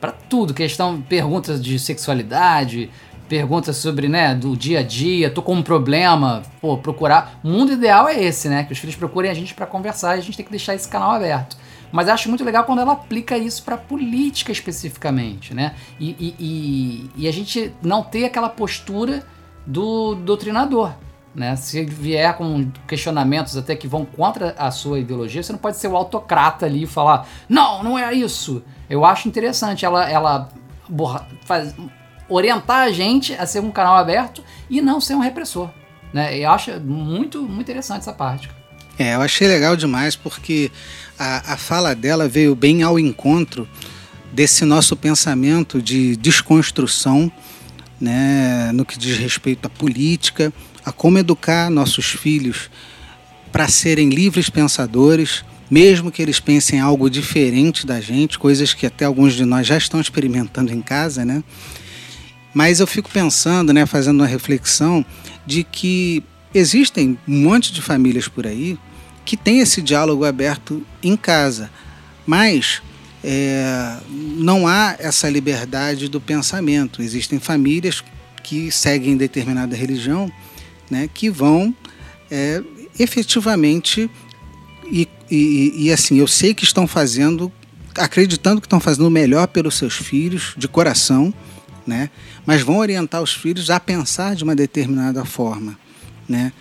para tudo. Questão, perguntas de sexualidade, perguntas sobre, né, do dia a dia, tô com um problema, pô, procurar. O mundo ideal é esse, né? Que os filhos procurem a gente para conversar e a gente tem que deixar esse canal aberto. Mas acho muito legal quando ela aplica isso para política especificamente, né? E, e, e, e, a gente não ter aquela postura do doutrinador. Né? Se vier com questionamentos até que vão contra a sua ideologia, você não pode ser o autocrata ali e falar, não, não é isso. Eu acho interessante ela, ela faz, orientar a gente a ser um canal aberto e não ser um repressor. Né? Eu acho muito, muito interessante essa parte. É, eu achei legal demais porque a, a fala dela veio bem ao encontro desse nosso pensamento de desconstrução né, no que diz respeito à política, a como educar nossos filhos para serem livres pensadores, mesmo que eles pensem algo diferente da gente, coisas que até alguns de nós já estão experimentando em casa, né? Mas eu fico pensando, né, fazendo uma reflexão de que existem um monte de famílias por aí que tem esse diálogo aberto em casa, mas é, não há essa liberdade do pensamento. Existem famílias que seguem determinada religião, né, que vão é, efetivamente e, e, e assim eu sei que estão fazendo, acreditando que estão fazendo o melhor pelos seus filhos de coração, né, mas vão orientar os filhos a pensar de uma determinada forma, né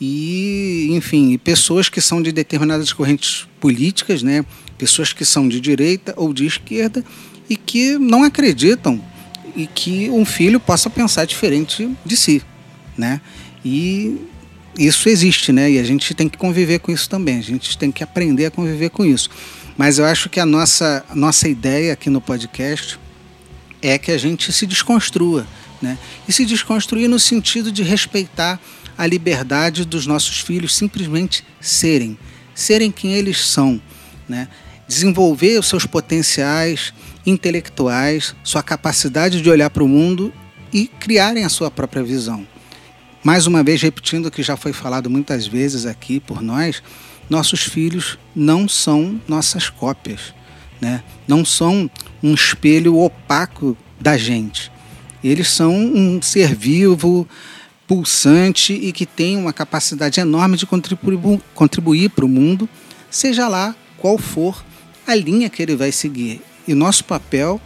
e, enfim, pessoas que são de determinadas correntes políticas, né? pessoas que são de direita ou de esquerda e que não acreditam e que um filho possa pensar diferente de si, né? E isso existe, né? E a gente tem que conviver com isso também. A gente tem que aprender a conviver com isso. Mas eu acho que a nossa, nossa ideia aqui no podcast é que a gente se desconstrua, né? E se desconstruir no sentido de respeitar a liberdade dos nossos filhos simplesmente serem, serem quem eles são, né? desenvolver os seus potenciais intelectuais, sua capacidade de olhar para o mundo e criarem a sua própria visão. Mais uma vez, repetindo o que já foi falado muitas vezes aqui por nós, nossos filhos não são nossas cópias, né? não são um espelho opaco da gente. Eles são um ser vivo, pulsante e que tem uma capacidade enorme de contribu contribuir para o mundo, seja lá qual for a linha que ele vai seguir. E nosso papel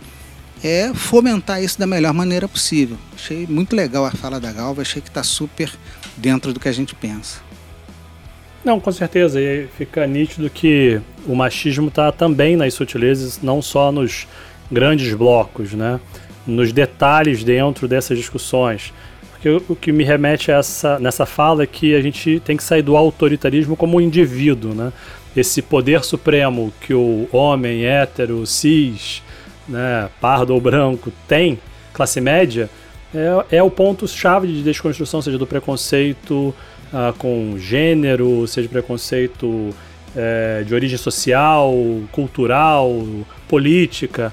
é fomentar isso da melhor maneira possível. Achei muito legal a fala da Galva, achei que está super dentro do que a gente pensa. Não, com certeza. E fica nítido que o machismo está também nas sutilezas, não só nos grandes blocos, né? nos detalhes dentro dessas discussões. Porque o que me remete a essa, nessa fala é que a gente tem que sair do autoritarismo como um indivíduo. Né? Esse poder supremo que o homem hétero, cis, né, pardo ou branco tem, classe média, é, é o ponto-chave de desconstrução, seja do preconceito uh, com gênero, seja preconceito é, de origem social, cultural, política.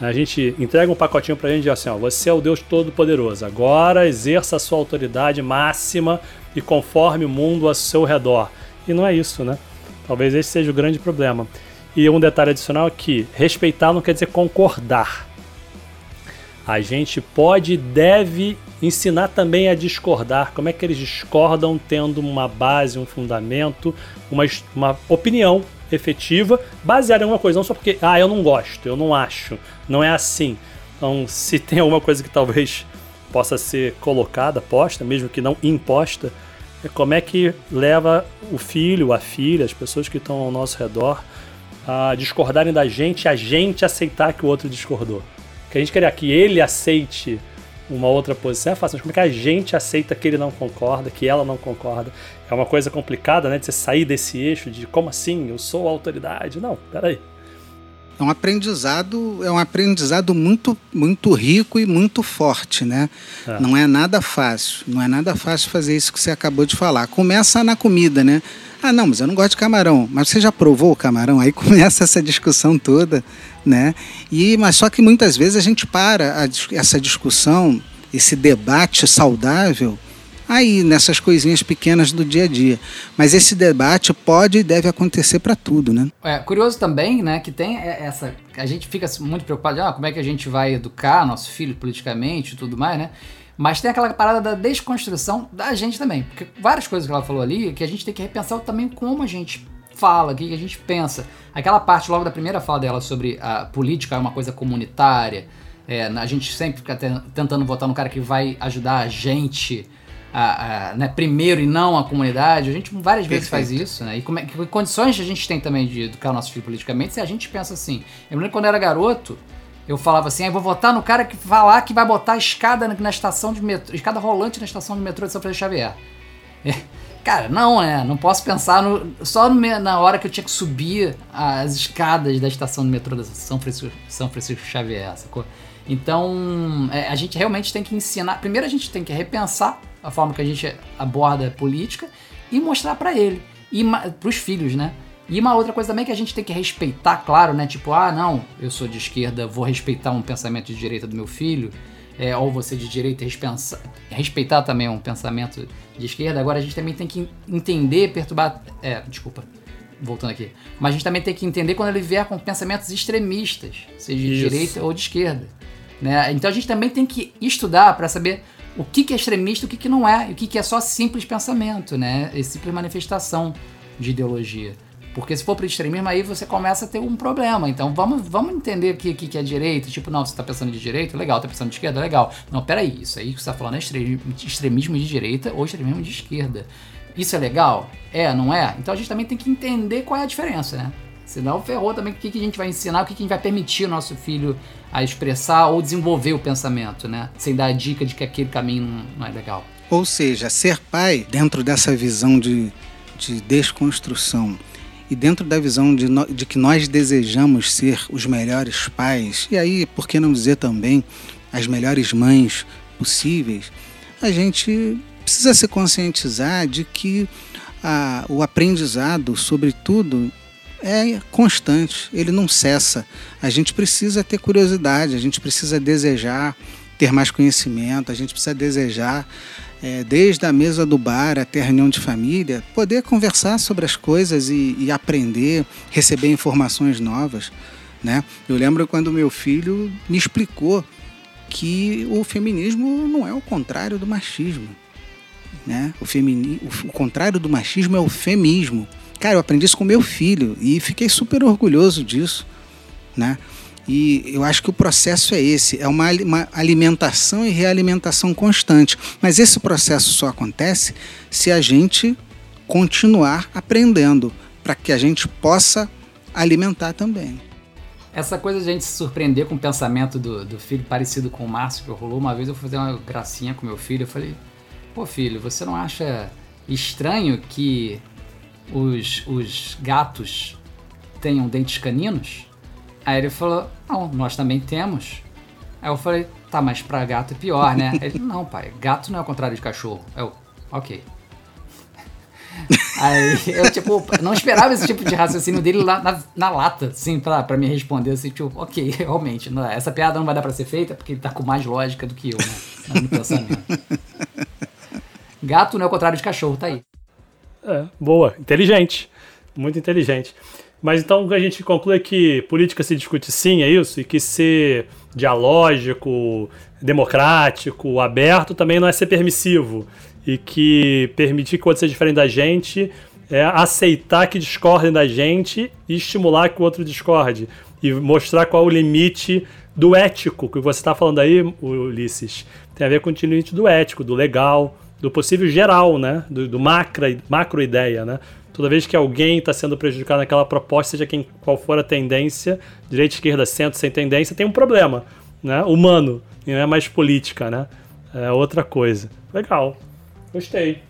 A gente entrega um pacotinho pra gente e diz assim: ó, você é o Deus Todo-Poderoso, agora exerça a sua autoridade máxima e conforme o mundo ao seu redor. E não é isso, né? Talvez esse seja o grande problema. E um detalhe adicional é que respeitar não quer dizer concordar. A gente pode e deve ensinar também a discordar. Como é que eles discordam tendo uma base, um fundamento, uma, uma opinião efetiva baseada em alguma coisa. Não só porque, ah, eu não gosto, eu não acho, não é assim. Então, se tem alguma coisa que talvez possa ser colocada, posta, mesmo que não imposta, é como é que leva o filho, a filha, as pessoas que estão ao nosso redor a discordarem da gente, a gente aceitar que o outro discordou. Que a gente queria que ele aceite uma outra posição é fácil, mas como é que a gente aceita que ele não concorda, que ela não concorda? É uma coisa complicada, né? De você sair desse eixo de como assim? Eu sou autoridade. Não, peraí. É um aprendizado, é um aprendizado muito, muito rico e muito forte, né? É. Não é nada fácil, não é nada fácil fazer isso que você acabou de falar. Começa na comida, né? Ah, não, mas eu não gosto de camarão. Mas você já provou o camarão? Aí começa essa discussão toda, né? E, mas só que muitas vezes a gente para a, essa discussão, esse debate saudável, aí nessas coisinhas pequenas do dia a dia. Mas esse debate pode e deve acontecer para tudo, né? É curioso também, né, que tem essa, a gente fica muito preocupado, ah, como é que a gente vai educar nosso filho politicamente e tudo mais, né? Mas tem aquela parada da desconstrução da gente também. Porque várias coisas que ela falou ali que a gente tem que repensar também como a gente fala, o que a gente pensa. Aquela parte logo da primeira fala dela sobre a política é uma coisa comunitária. É, a gente sempre fica tentando votar no cara que vai ajudar a gente a, a, né, primeiro e não a comunidade. A gente várias vezes Perfeito. faz isso, né? E como é, que condições a gente tem também de educar o nosso filho politicamente se a gente pensa assim. Eu lembro quando eu era garoto, eu falava assim, ah, vou votar no cara que falar que vai botar escada na estação de metrô, escada rolante na estação de metrô de São Francisco Xavier. É, cara, não, né? Não posso pensar no, só no, na hora que eu tinha que subir as escadas da estação de metrô de São Francisco, São Francisco Xavier, sacou? Então, é, a gente realmente tem que ensinar. Primeiro, a gente tem que repensar a forma que a gente aborda a política e mostrar para ele e para os filhos, né? E uma outra coisa também que a gente tem que respeitar, claro, né? Tipo, ah, não, eu sou de esquerda, vou respeitar um pensamento de direita do meu filho, é, ou você de direita respeitar, respeitar também um pensamento de esquerda. Agora a gente também tem que entender, perturbar. É, desculpa, voltando aqui. Mas a gente também tem que entender quando ele vier com pensamentos extremistas, seja de Isso. direita ou de esquerda. Né? Então a gente também tem que estudar para saber o que, que é extremista e o que, que não é, e o que, que é só simples pensamento, né? E simples manifestação de ideologia. Porque se for para extremismo, aí você começa a ter um problema. Então vamos, vamos entender o que, que, que é direito. Tipo, não, você está pensando de direita, legal. Está pensando de esquerda, legal. Não, peraí, isso aí que você está falando é extremismo de direita ou extremismo de esquerda. Isso é legal? É, não é? Então a gente também tem que entender qual é a diferença, né? Senão ferrou também o que, que a gente vai ensinar, o que, que a gente vai permitir o nosso filho a expressar ou desenvolver o pensamento, né? Sem dar a dica de que aquele caminho não é legal. Ou seja, ser pai, dentro dessa visão de, de desconstrução, e dentro da visão de, no, de que nós desejamos ser os melhores pais, e aí, por que não dizer também as melhores mães possíveis, a gente precisa se conscientizar de que a, o aprendizado, sobretudo, é constante, ele não cessa. A gente precisa ter curiosidade, a gente precisa desejar ter mais conhecimento, a gente precisa desejar é, desde a mesa do bar até a reunião de família, poder conversar sobre as coisas e, e aprender, receber informações novas. Né? Eu lembro quando meu filho me explicou que o feminismo não é o contrário do machismo. Né? O, femini... o contrário do machismo é o femismo. Cara, eu aprendi isso com meu filho e fiquei super orgulhoso disso. Né? E eu acho que o processo é esse: é uma, alimentação e realimentação constante. Mas esse processo só acontece se a gente continuar aprendendo, para que a gente possa alimentar também. Essa coisa de a gente se surpreender com o pensamento do, do filho parecido com o Márcio que rolou. Uma vez eu fui fazer uma gracinha com meu filho. Eu falei: Pô, filho, você não acha estranho que os, os gatos tenham dentes caninos? Aí ele falou: Não, nós também temos. Aí eu falei: Tá, mas pra gato é pior, né? Ele: Não, pai, gato não é o contrário de cachorro. Eu, ok. Aí eu, tipo, não esperava esse tipo de raciocínio dele lá na, na lata, assim, pra, pra me responder, assim, tipo, ok, realmente, não, essa piada não vai dar pra ser feita porque ele tá com mais lógica do que eu, né? No pensamento. Gato não é o contrário de cachorro, tá aí. É, boa, inteligente, muito inteligente. Mas então a gente conclui que política se discute sim, é isso? E que ser dialógico, democrático, aberto também não é ser permissivo e que permitir que o outro seja diferente da gente é aceitar que discordem da gente e estimular que o outro discorde e mostrar qual é o limite do ético que você está falando aí, Ulisses. Tem a ver com o limite do ético, do legal, do possível geral, né? Do, do macro, macro ideia, né? Toda vez que alguém está sendo prejudicado naquela proposta, seja quem qual for a tendência, direita, esquerda, centro, sem tendência, tem um problema, né? Humano, e não é mais política, né? É outra coisa. Legal. Gostei.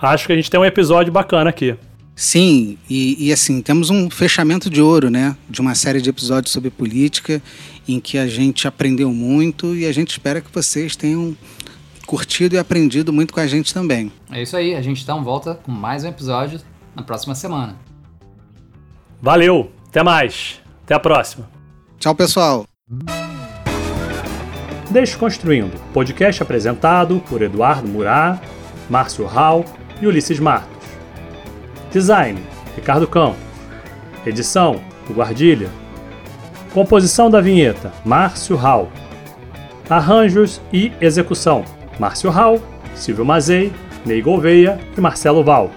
Acho que a gente tem um episódio bacana aqui. Sim, e, e, assim, temos um fechamento de ouro, né? De uma série de episódios sobre política, em que a gente aprendeu muito e a gente espera que vocês tenham curtido e aprendido muito com a gente também. É isso aí, a gente então volta com mais um episódio na próxima semana. Valeu, até mais, até a próxima. Tchau, pessoal. Desconstruindo, podcast apresentado por Eduardo Murat Márcio Hall e Ulisses Martos. Design: Ricardo Campos. Edição: O Guardilha. Composição da vinheta: Márcio Hall. Arranjos e execução: Márcio Hall, Silvio Mazei, Ney Gouveia e Marcelo Val.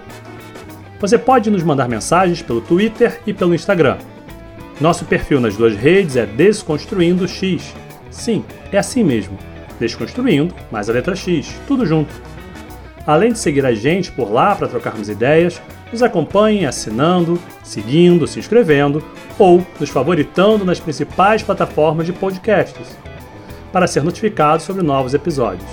Você pode nos mandar mensagens pelo Twitter e pelo Instagram. Nosso perfil nas duas redes é Desconstruindo X. Sim, é assim mesmo. Desconstruindo mais a letra X, tudo junto. Além de seguir a gente por lá para trocarmos ideias, nos acompanhem assinando, seguindo, se inscrevendo ou nos favoritando nas principais plataformas de podcasts para ser notificado sobre novos episódios.